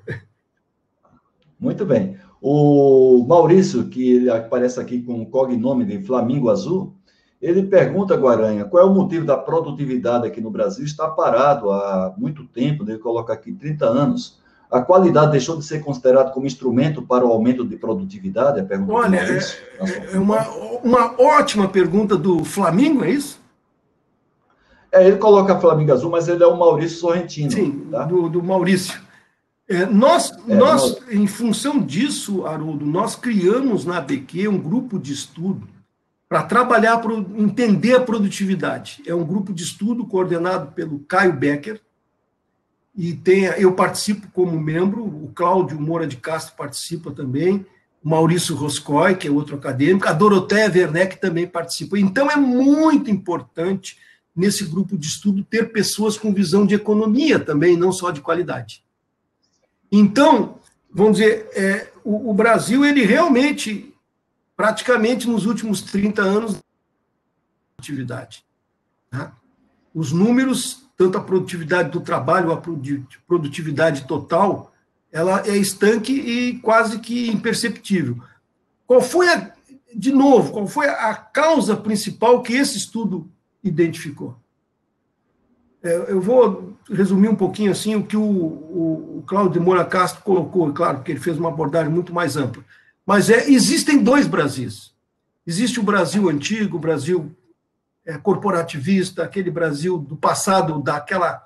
Muito bem. O Maurício, que aparece aqui com o cognome de Flamingo Azul, ele pergunta, Guaranha, qual é o motivo da produtividade aqui no Brasil está parado há muito tempo, ele coloca aqui 30 anos. A qualidade deixou de ser considerada como instrumento para o aumento de produtividade? A pergunta Olha, é, é uma, uma ótima pergunta do Flamingo, é isso? É, ele coloca Flamingo Azul, mas ele é o Maurício Sorrentino. Sim, tá? do, do Maurício. É, nós, é, nós, em função disso, Haroldo, nós criamos na ABQ um grupo de estudo para trabalhar, para entender a produtividade. É um grupo de estudo coordenado pelo Caio Becker, e tem, eu participo como membro, o Cláudio Moura de Castro participa também, o Maurício Roscoe, que é outro acadêmico, a Doroteia Werneck também participa. Então, é muito importante, nesse grupo de estudo, ter pessoas com visão de economia também, não só de qualidade. Então, vamos dizer, é, o, o, Brasil, ele realmente, praticamente nos últimos 30 anos, produtividade. Né? Os números, tanto a produtividade do trabalho, a produtividade total, ela é estanque e quase que imperceptível. Qual foi a, de novo, qual foi a causa principal que esse estudo identificou? É, eu vou resumir um pouquinho assim o que o, o, o Cláudio de Moura Castro colocou, claro, porque ele fez uma abordagem muito mais ampla. Mas é, existem dois Brasis. Existe o Brasil antigo, o Brasil é, corporativista, aquele Brasil do passado, daquela,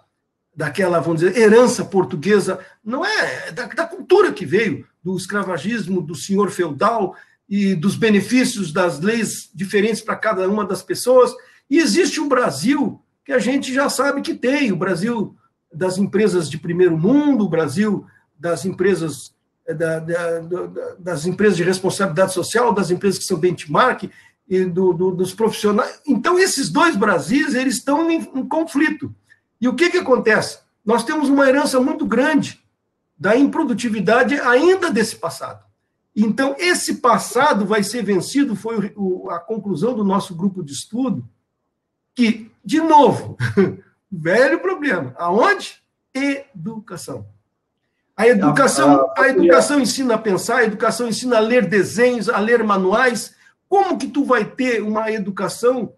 daquela, vamos dizer, herança portuguesa, não é, é da, da cultura que veio, do escravagismo, do senhor feudal e dos benefícios das leis diferentes para cada uma das pessoas. E existe um Brasil que a gente já sabe que tem. O Brasil das empresas de primeiro mundo, o Brasil das empresas da, da, das empresas de responsabilidade social, das empresas que são benchmark e do, do, dos profissionais. Então, esses dois Brasis eles estão em, em conflito. E o que, que acontece? Nós temos uma herança muito grande da improdutividade ainda desse passado. Então, esse passado vai ser vencido, foi o, a conclusão do nosso grupo de estudo, que, de novo, (laughs) velho problema. Aonde? Educação. A educação, a educação ensina a pensar, a educação ensina a ler desenhos, a ler manuais. Como que tu vai ter uma educação?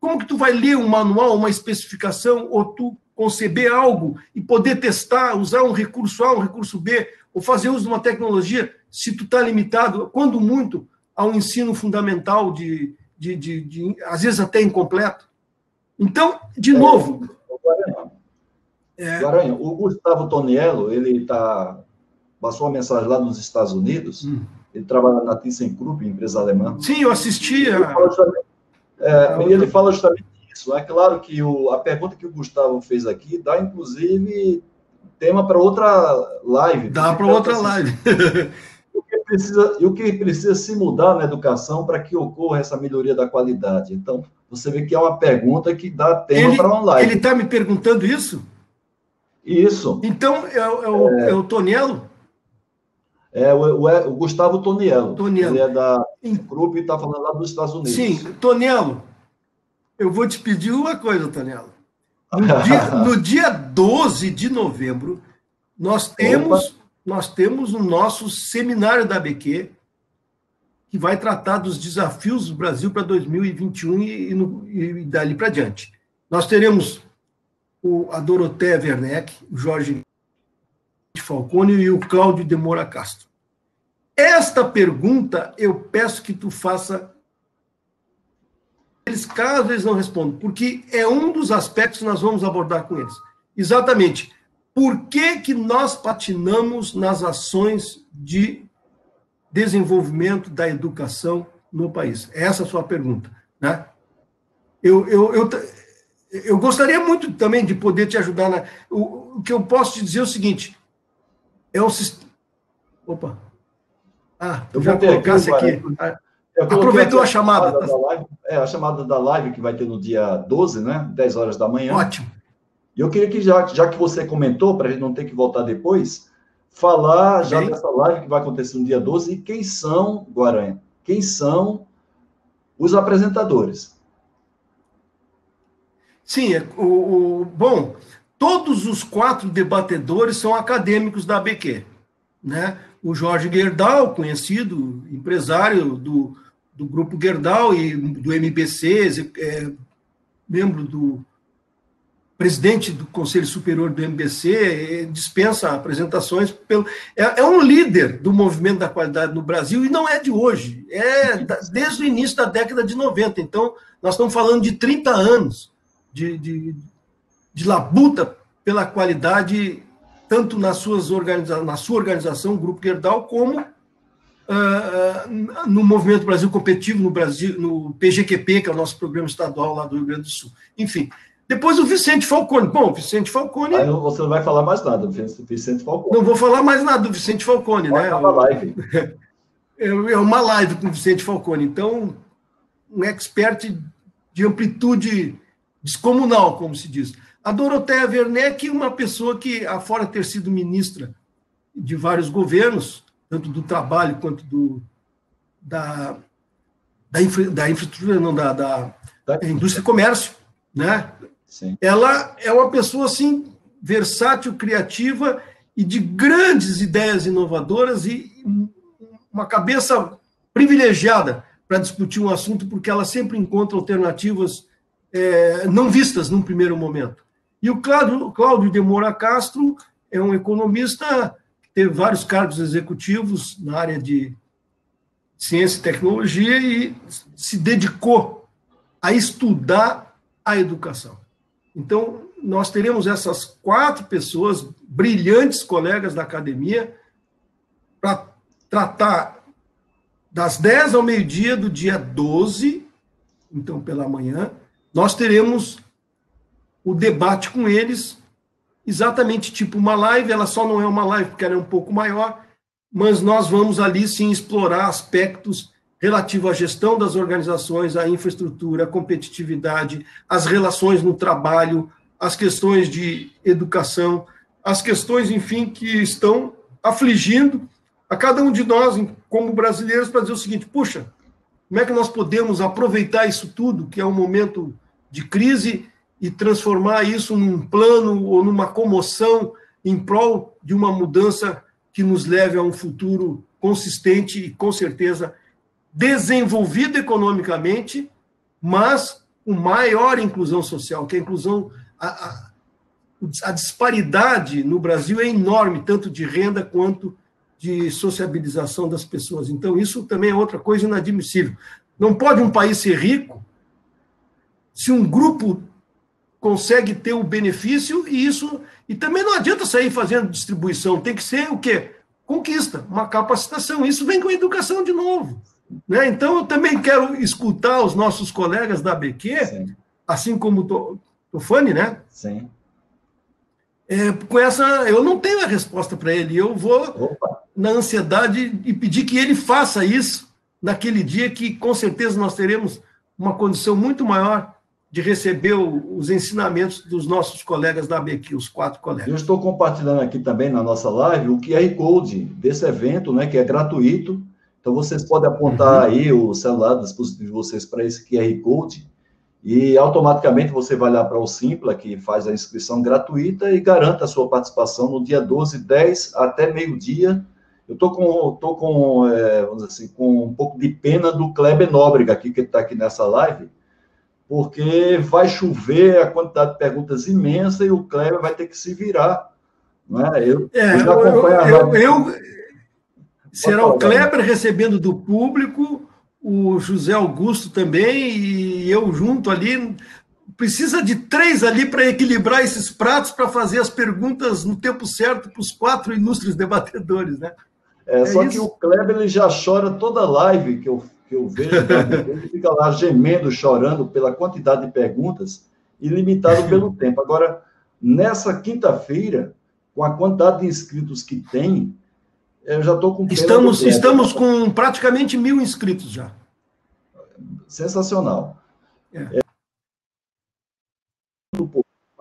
Como que tu vai ler um manual, uma especificação, ou tu conceber algo e poder testar, usar um recurso A, um recurso B, ou fazer uso de uma tecnologia, se tu está limitado, quando muito, a um ensino fundamental de, de, de, de às vezes até incompleto? Então, de novo. É, Guaranha, o Gustavo Toniello, ele tá, passou uma mensagem lá nos Estados Unidos, hum. ele trabalha na ThyssenKrupp, empresa alemã. Sim, eu assisti. Ele fala justamente, é, ele fala justamente fixo. É claro que o, a pergunta que o Gustavo fez aqui dá, inclusive, tema para outra live. Dá para outra assim, live. (laughs) o que precisa, e o que precisa se mudar na educação para que ocorra essa melhoria da qualidade? Então, você vê que é uma pergunta que dá tema para uma live. Ele está me perguntando isso? Isso. Então, é, é, o, é... é o Tonielo? É o, o, o, Gustavo Tonielo. Tonielo. Ele é da grupo e está falando lá dos Estados Unidos. Sim, Tonielo, eu vou te pedir uma coisa, Tonielo. No dia, (laughs) no dia 12 de novembro, nós temos, nós temos o nosso seminário da ABQ, que vai tratar dos desafios do Brasil para 2021 e, e, e dali para diante. Nós teremos o, a Doroteia Werneck, o Jorge Falcone e o Cláudio de Moura Castro. Esta pergunta eu peço que tu faça eles, caso eles não respondam, porque é um dos aspectos que nós vamos abordar com eles. Exatamente. Por que, que nós patinamos nas ações de desenvolvimento da educação no país? Essa é a sua pergunta. Né? Eu, eu, eu, eu gostaria muito também de poder te ajudar. Na, o, o que eu posso te dizer é o seguinte: é um sistema. Opa! Ah, eu já colocasse aqui. aqui. Aproveitou a, a chamada. chamada live, é, a chamada da live que vai ter no dia 12, né? 10 horas da manhã. Ótimo. E eu queria que, já, já que você comentou, para a gente não ter que voltar depois, falar já dessa live que vai acontecer no dia 12 e quem são, Guaranha, quem são os apresentadores. Sim, é, o, o, bom, todos os quatro debatedores são acadêmicos da ABQ. Né? O Jorge Gerdau, conhecido empresário do, do Grupo Gerdau e do MBC, é, membro do presidente do Conselho Superior do MBC, é, dispensa apresentações. Pelo, é, é, um líder do movimento da qualidade no Brasil e não é de hoje, é desde o início da década de 90. Então, nós estamos falando de 30 anos de, de, de labuta pela qualidade, tanto nas suas organiza na sua organização, o Grupo Gerdau, como uh, no Movimento Brasil Competitivo, no Brasil, no PGQP, que é o nosso programa estadual lá do Rio Grande do Sul. Enfim. Depois o Vicente Falcone. Bom, Vicente Falcone. Aí você não vai falar mais nada do Vicente Falcone. Não vou falar mais nada do Vicente Falcone, Pode né? Uma live. (laughs) É uma live com o Vicente Falcone. Então, um expert de amplitude descomunal, como se diz. A Doroteia Werneck, uma pessoa que, afora ter sido ministra de vários governos, tanto do trabalho quanto do, da, da, infra, da infraestrutura, não, da, da, da indústria e comércio, né? Sim. Ela é uma pessoa, assim, versátil, criativa e de grandes ideias inovadoras e uma cabeça privilegiada para discutir um assunto, porque ela sempre encontra alternativas é, não vistas num primeiro momento. E o Cláudio, Cláudio de Moura Castro é um economista teve vários cargos executivos na área de ciência e tecnologia e se dedicou a estudar a educação. Então, nós teremos essas quatro pessoas, brilhantes colegas da academia, para tratar das 10 ao meio-dia do dia 12, então pela manhã, nós teremos o debate com eles exatamente tipo uma live, ela só não é uma live porque ela é um pouco maior, mas nós vamos ali sim explorar aspectos relativos à gestão das organizações, à infraestrutura, à competitividade, às relações no trabalho, as questões de educação, as questões, enfim, que estão afligindo a cada um de nós, como brasileiros, para dizer o seguinte: puxa, como é que nós podemos aproveitar isso tudo, que é um momento de crise, e transformar isso num plano ou numa comoção em prol de uma mudança que nos leve a um futuro consistente e, com certeza, desenvolvido economicamente, mas com maior inclusão social, que a inclusão, a, a, a disparidade no Brasil é enorme, tanto de renda quanto de sociabilização das pessoas. Então, isso também é outra coisa inadmissível. Não pode um país ser rico se um grupo consegue ter o benefício e isso. E também não adianta sair fazendo distribuição, tem que ser o quê? Conquista, uma capacitação. Isso vem com a educação de novo. Né? Então, eu também quero escutar os nossos colegas da ABQ Sim. assim como o Tofani, né? Sim. É, com essa, eu não tenho a resposta para ele. Eu vou Opa. na ansiedade e pedir que ele faça isso naquele dia que com certeza nós teremos uma condição muito maior de receber os ensinamentos dos nossos colegas da ABQ, os quatro colegas. Eu estou compartilhando aqui também na nossa live o QR Code desse evento, né, que é gratuito. Então, vocês podem apontar uhum. aí o celular dispositivo de vocês para esse QR Code e automaticamente você vai lá para o Simpla, que faz a inscrição gratuita e garanta a sua participação no dia 12, 10 até meio-dia. Eu estou com, tô com, é, vamos assim, com um pouco de pena do Kleber Nóbrega aqui, que está aqui nessa live, porque vai chover, a quantidade de perguntas imensa e o Kleber vai ter que se virar. Né? Eu, é, eu, eu, eu, será o Kleber recebendo do público o José Augusto também e eu junto ali. Precisa de três ali para equilibrar esses pratos para fazer as perguntas no tempo certo para os quatro ilustres debatedores, né? É, é só isso. que o Kleber ele já chora toda live que eu, que eu vejo, né? (laughs) ele fica lá gemendo, chorando pela quantidade de perguntas e limitado pelo (laughs) tempo. Agora, nessa quinta-feira, com a quantidade de inscritos que tem, eu já estou com. Estamos, estamos com praticamente mil inscritos já. Sensacional. É. É...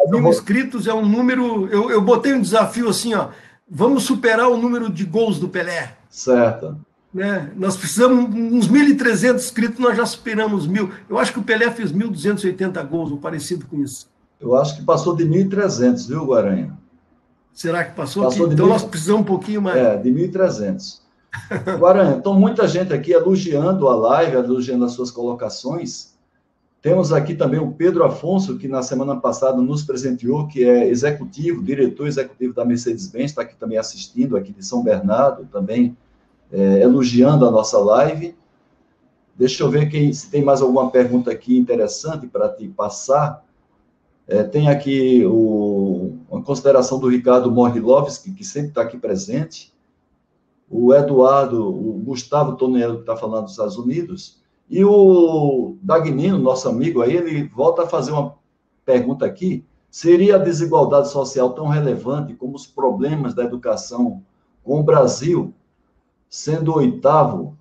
Mil inscritos é um número. Eu, eu botei um desafio assim, ó. Vamos superar o número de gols do Pelé. Certo. Né? Nós precisamos uns 1.300 inscritos, nós já superamos mil. Eu acho que o Pelé fez 1.280 gols, ou parecido com isso. Eu acho que passou de 1.300, viu, Guaranha? Será que passou? passou aqui? Então mil... nós precisamos um pouquinho mais. É, de 1.300. Guaranha, então muita gente aqui elogiando a live, elogiando as suas colocações. Temos aqui também o Pedro Afonso, que na semana passada nos presenteou, que é executivo, diretor executivo da Mercedes-Benz, está aqui também assistindo, aqui de São Bernardo, também é, elogiando a nossa live. Deixa eu ver quem, se tem mais alguma pergunta aqui interessante para te passar. É, tem aqui o, uma consideração do Ricardo Morilovski, que sempre está aqui presente. O Eduardo, o Gustavo Tonello, que está falando dos Estados Unidos. E o Dagnino, nosso amigo aí, ele volta a fazer uma pergunta aqui. Seria a desigualdade social tão relevante como os problemas da educação com o Brasil sendo o oitavo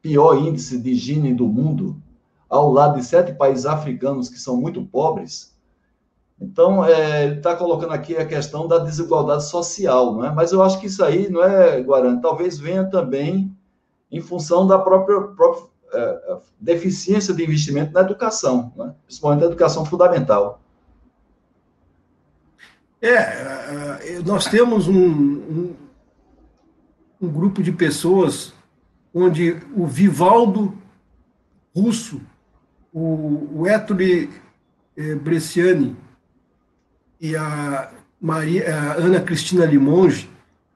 pior índice de higiene do mundo, ao lado de sete países africanos que são muito pobres? Então, é, ele está colocando aqui a questão da desigualdade social, não é? Mas eu acho que isso aí, não é, Guarani? Talvez venha também em função da própria, própria é, é deficiência de investimento na educação, é? principalmente na educação fundamental. É, é, nós temos um, um, um grupo de pessoas onde o Vivaldo Russo, o, o Ettore Bresciani, e a, Maria, a Ana Cristina Limonge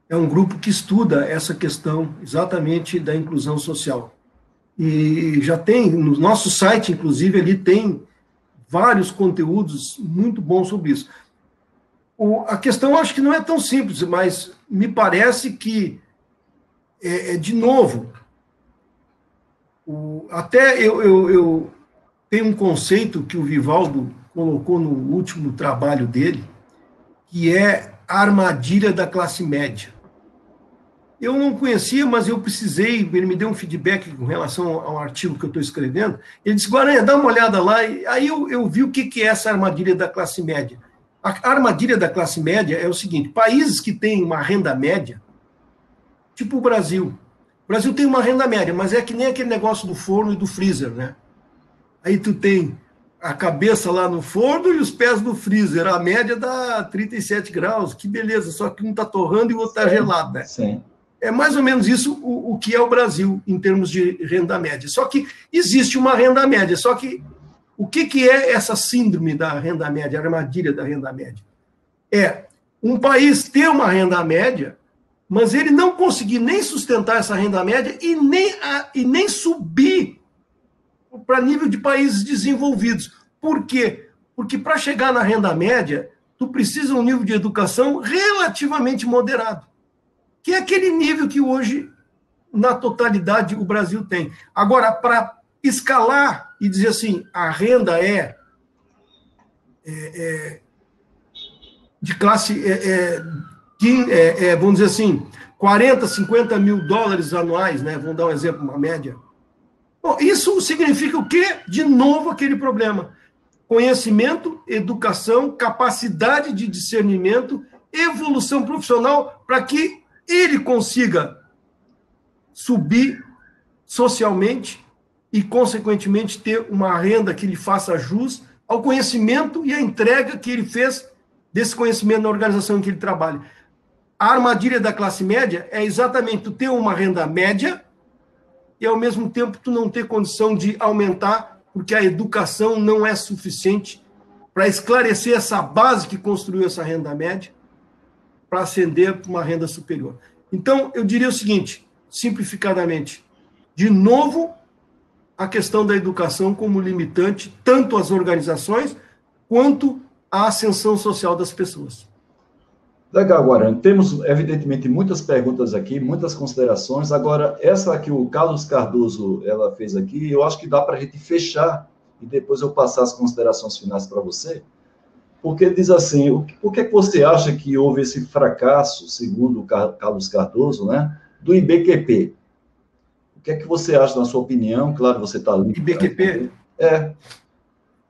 é um grupo que estuda essa questão exatamente da inclusão social. E já tem, no nosso site, inclusive, ali tem vários conteúdos muito bons sobre isso. O, a questão acho que não é tão simples, mas me parece que, é, é de novo, o, até eu, eu, eu tenho um conceito que o Vivaldo colocou no último trabalho dele, que é a armadilha da classe média. Eu não conhecia, mas eu precisei, ele me deu um feedback com relação ao artigo que eu estou escrevendo. Ele disse, Guaranha, dá uma olhada lá. E aí eu, eu vi o que, que é essa armadilha da classe média. A armadilha da classe média é o seguinte: países que têm uma renda média, tipo o Brasil. O Brasil tem uma renda média, mas é que nem aquele negócio do forno e do freezer, né? Aí tu tem a cabeça lá no forno e os pés no freezer. A média dá 37 graus, que beleza, só que um está torrando e o outro está gelado, né? Sim. É mais ou menos isso o, o que é o Brasil em termos de renda média. Só que existe uma renda média, só que o que, que é essa síndrome da renda média, a armadilha da renda média? É um país ter uma renda média, mas ele não conseguir nem sustentar essa renda média e nem, a, e nem subir para nível de países desenvolvidos. Por quê? Porque para chegar na renda média, tu precisa um nível de educação relativamente moderado, que é aquele nível que hoje, na totalidade, o Brasil tem. Agora, para escalar e dizer assim, a renda é é, de classe, de, vamos dizer assim, 40, 50 mil dólares anuais, né? Vamos dar um exemplo, uma média. Bom, isso significa o quê? De novo aquele problema. Conhecimento, educação, capacidade de discernimento, evolução profissional para que ele consiga subir socialmente e, consequentemente, ter uma renda que lhe faça jus ao conhecimento e à entrega que ele fez desse conhecimento na organização em que ele trabalha. A armadilha da classe média é exatamente ter uma renda média e, ao mesmo tempo, tu não ter condição de aumentar, porque a educação não é suficiente para esclarecer essa base que construiu essa renda média para ascender para uma renda superior. Então, eu diria o seguinte, simplificadamente, de novo, a questão da educação como limitante, tanto às organizações quanto à ascensão social das pessoas. Legal, Guarani. Temos, evidentemente, muitas perguntas aqui, muitas considerações. Agora, essa que o Carlos Cardoso ela fez aqui, eu acho que dá para a gente fechar e depois eu passar as considerações finais para você, porque ele diz assim, por que você acha que houve esse fracasso, segundo o Carlos Cardoso, né, do IBQP? O que é que você acha, na sua opinião? Claro, você está ali. IBQP? É.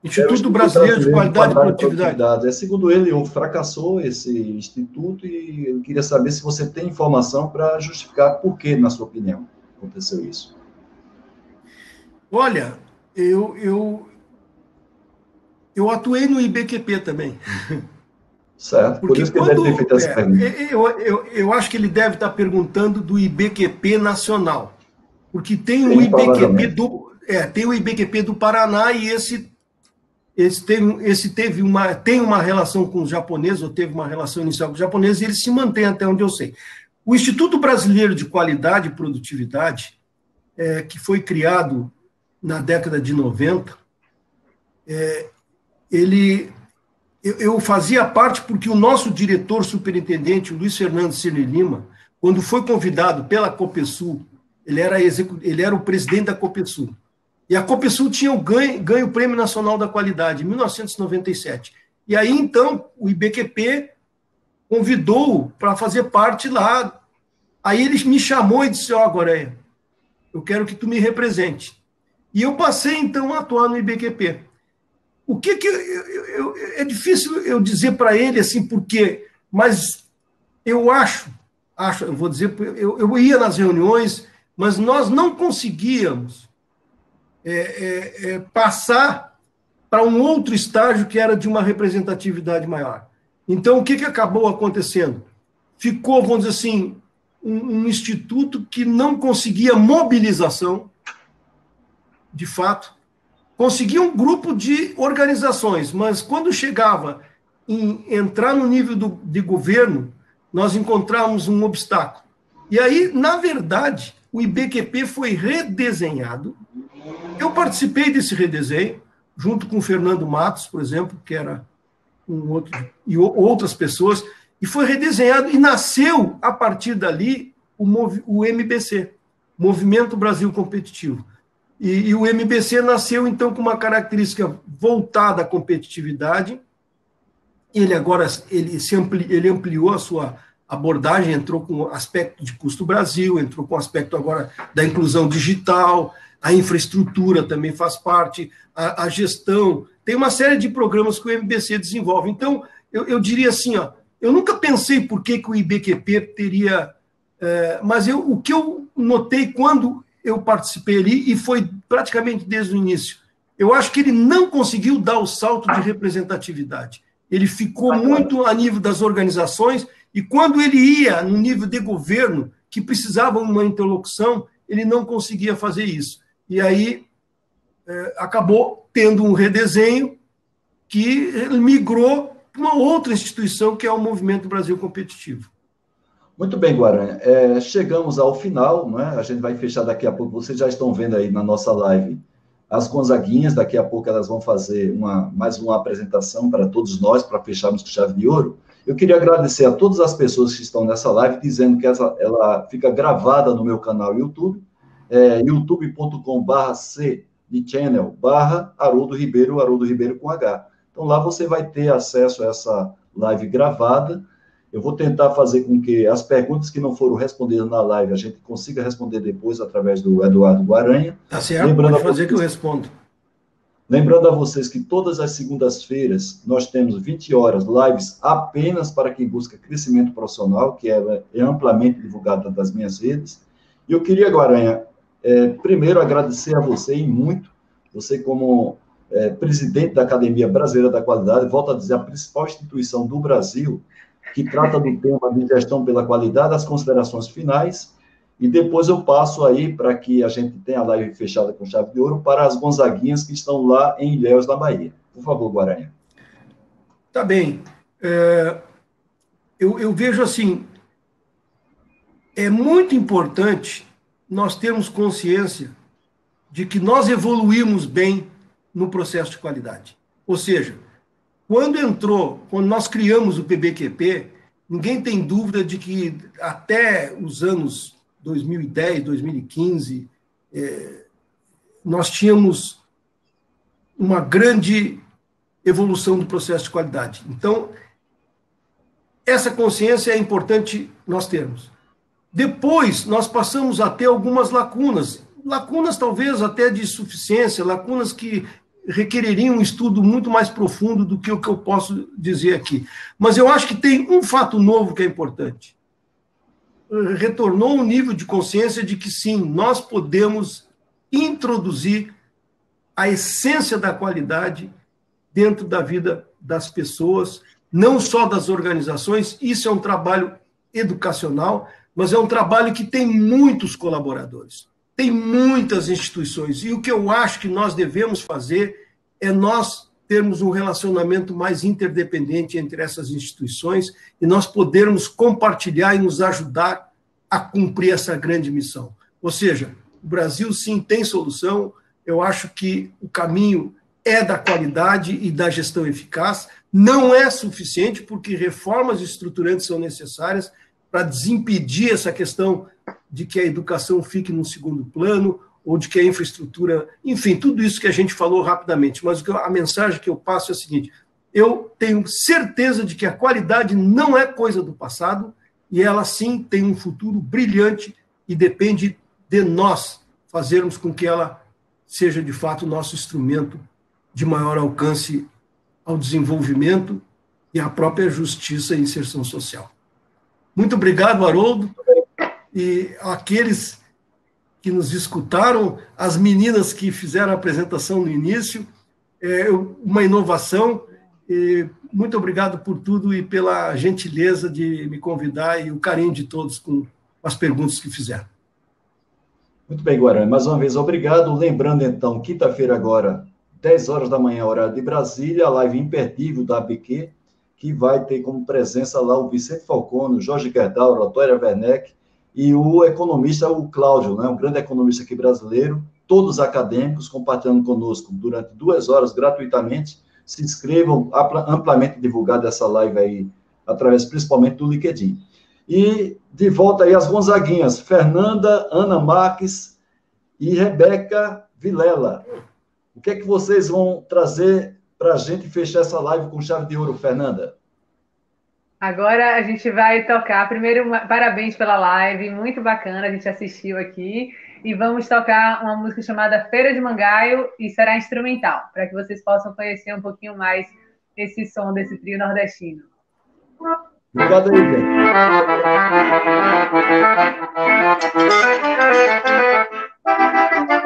Instituto, é Brasileiro, de Qualidade, e Produtividade. É, segundo ele, fracassou esse instituto e eu queria saber se você tem informação para justificar por que, na sua opinião, aconteceu isso. Olha, eu, eu, eu atuei no IBQP também. Certo, Porque por isso que quando, ele deve ter feito essa é, pergunta. Eu, eu, eu acho que ele deve estar perguntando do IBQP nacional. Porque tem Sim, o IBQP do. É, tem o IBQP do Paraná e esse esse teve, esse teve uma, tem uma relação com os japoneses, ou teve uma relação inicial com os japoneses, e ele se mantém até onde eu sei. O Instituto Brasileiro de Qualidade e Produtividade, é, que foi criado na década de 90, é, ele, eu, eu, fazia parte porque o nosso diretor superintendente, o Luiz Fernando Cirne Lima, quando foi convidado pela Copesul, ele era, ele era o presidente da Copesul, e a Copesul tinha ganho, ganho o Prêmio Nacional da Qualidade em 1997. E aí, então, o IBQP convidou para fazer parte lá. Aí ele me chamou e disse: Ó, oh, agora eu quero que tu me represente. E eu passei, então, a atuar no IBQP. O que que. Eu, eu, eu, é difícil eu dizer para ele assim, porque. Mas eu acho, acho, eu vou dizer, eu, eu ia nas reuniões, mas nós não conseguíamos é, é, é, passar para um outro estágio que era de uma representatividade maior. Então, o que, que acabou acontecendo? Ficou, vamos dizer assim, um, um instituto que não conseguia mobilização, de fato, conseguia um grupo de organizações, mas quando chegava em entrar no nível do, de governo, nós encontramos um obstáculo. E aí, na verdade, o IBQP foi redesenhado eu participei desse redesenho, junto com o Fernando Matos, por exemplo, que era um outro, e outras pessoas, e foi redesenhado e nasceu a partir dali o, o MBC, Movimento Brasil Competitivo. E, e, o MBC nasceu então com uma característica voltada à competitividade. Ele agora ele, se ampli, ele ampliou a sua abordagem, entrou com aspecto de custo Brasil, entrou com aspecto agora da inclusão digital, a infraestrutura também faz parte, a, a, gestão, tem uma série de programas que o MBC desenvolve. Então, eu, eu diria assim, ó, eu nunca pensei por que, que o IBQP teria, é, mas eu, o que eu notei quando eu participei ali, e foi praticamente desde o início, eu acho que ele não conseguiu dar o salto de representatividade. Ele ficou muito a nível das organizações, e quando ele ia no nível de governo, que precisava uma interlocução, ele não conseguia fazer isso e aí é, acabou tendo um redesenho que migrou para uma outra instituição que é o Movimento Brasil Competitivo. Muito bem, Guaranha. É, chegamos ao final, não é? a gente vai fechar daqui a pouco. Vocês já estão vendo aí na nossa live as Gonzaguinhas, daqui a pouco elas vão fazer uma, mais uma apresentação para todos nós, para fecharmos com chave de ouro. Eu queria agradecer a todas as pessoas que estão nessa live, dizendo que essa, ela fica gravada no meu canal YouTube é, youtube.com barra C de channel, barra Haroldo Ribeiro, Haroldo Ribeiro com H. Então lá você vai ter acesso a essa live gravada. Eu vou tentar fazer com que as perguntas que não foram respondidas na live a gente consiga responder depois através do Eduardo Guaranha. Tá certo, Lembrando pode fazer vocês... que eu respondo. Lembrando a vocês que todas as segundas-feiras nós temos 20 horas lives apenas para quem busca crescimento profissional, que é, é amplamente divulgada das minhas redes. E eu queria, Guaranha, é, primeiro agradecer a você e muito, você como é, presidente da Academia Brasileira da Qualidade, volto a dizer, a principal instituição do Brasil que trata do tema de gestão pela qualidade, as considerações finais e depois eu passo aí para que a gente tenha a live fechada com chave de ouro para as Gonzaguinhas que estão lá em Ilhéus, na Bahia. Por favor, Guaranha. Tá bem. É, eu, eu vejo assim, é muito importante nós termos consciência de que nós evoluímos bem no processo de qualidade. Ou seja, quando entrou, quando nós criamos o PBQP, ninguém tem dúvida de que até os anos 2010, 2015, é, nós tínhamos uma grande evolução do processo de qualidade. Então, essa consciência é importante nós termos. Depois, nós passamos a ter algumas lacunas, lacunas talvez até de suficiência, lacunas que requereriam um estudo muito mais profundo do que o que eu posso dizer aqui. Mas eu acho que tem um fato novo que é importante retornou um nível de consciência de que sim, nós podemos introduzir a essência da qualidade dentro da vida das pessoas, não só das organizações. Isso é um trabalho educacional, mas é um trabalho que tem muitos colaboradores, tem muitas instituições. E o que eu acho que nós devemos fazer é nós termos um relacionamento mais interdependente entre essas instituições e nós podermos compartilhar e nos ajudar a cumprir essa grande missão. Ou seja, o Brasil sim tem solução, eu acho que o caminho é da qualidade e da gestão eficaz, não é suficiente, porque reformas estruturantes são necessárias para desimpedir essa questão de que a educação fique no segundo plano, ou de que a infraestrutura, enfim, tudo isso que a gente falou rapidamente. Mas a mensagem que eu passo é a seguinte: eu tenho certeza de que a qualidade não é coisa do passado e ela sim tem um futuro brilhante e depende de nós fazermos com que ela seja de fato o nosso instrumento de maior alcance ao desenvolvimento e à própria justiça e inserção social. Muito obrigado, Haroldo, e aqueles que nos escutaram, as meninas que fizeram a apresentação no início, é uma inovação. Muito obrigado por tudo e pela gentileza de me convidar e o carinho de todos com as perguntas que fizeram. Muito bem, Guarani. Mais uma vez, obrigado. Lembrando, então, quinta-feira agora, 10 horas da manhã, horário de Brasília, a live imperdível da ABQ, que vai ter como presença lá o Vicente Falcone, o Jorge Gerdau, a Tória Werneck, e o economista, o Cláudio, né, um grande economista aqui brasileiro, todos acadêmicos, compartilhando conosco durante duas horas gratuitamente. Se inscrevam, amplamente divulgada essa live aí, através principalmente do LinkedIn. E de volta aí as Gonzaguinhas, Fernanda, Ana Marques e Rebeca Vilela. O que é que vocês vão trazer para a gente fechar essa live com chave de ouro, Fernanda. Agora a gente vai tocar. Primeiro, parabéns pela live, muito bacana, a gente assistiu aqui. E vamos tocar uma música chamada Feira de Mangaio e será instrumental, para que vocês possam conhecer um pouquinho mais esse som desse trio nordestino. Obrigado aí. (laughs)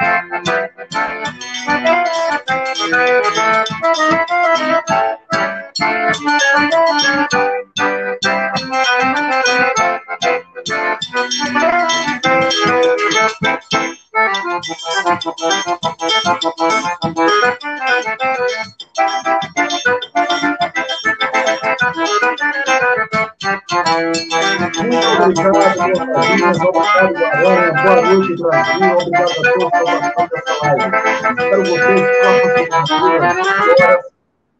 Boa noite, Brasil. Obrigado a todos por participar dessa live. Espero vocês próxima segunda-feira,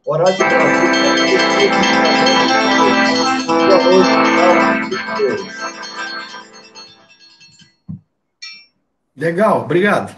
horário de Brasil. Boa noite. Legal, obrigado.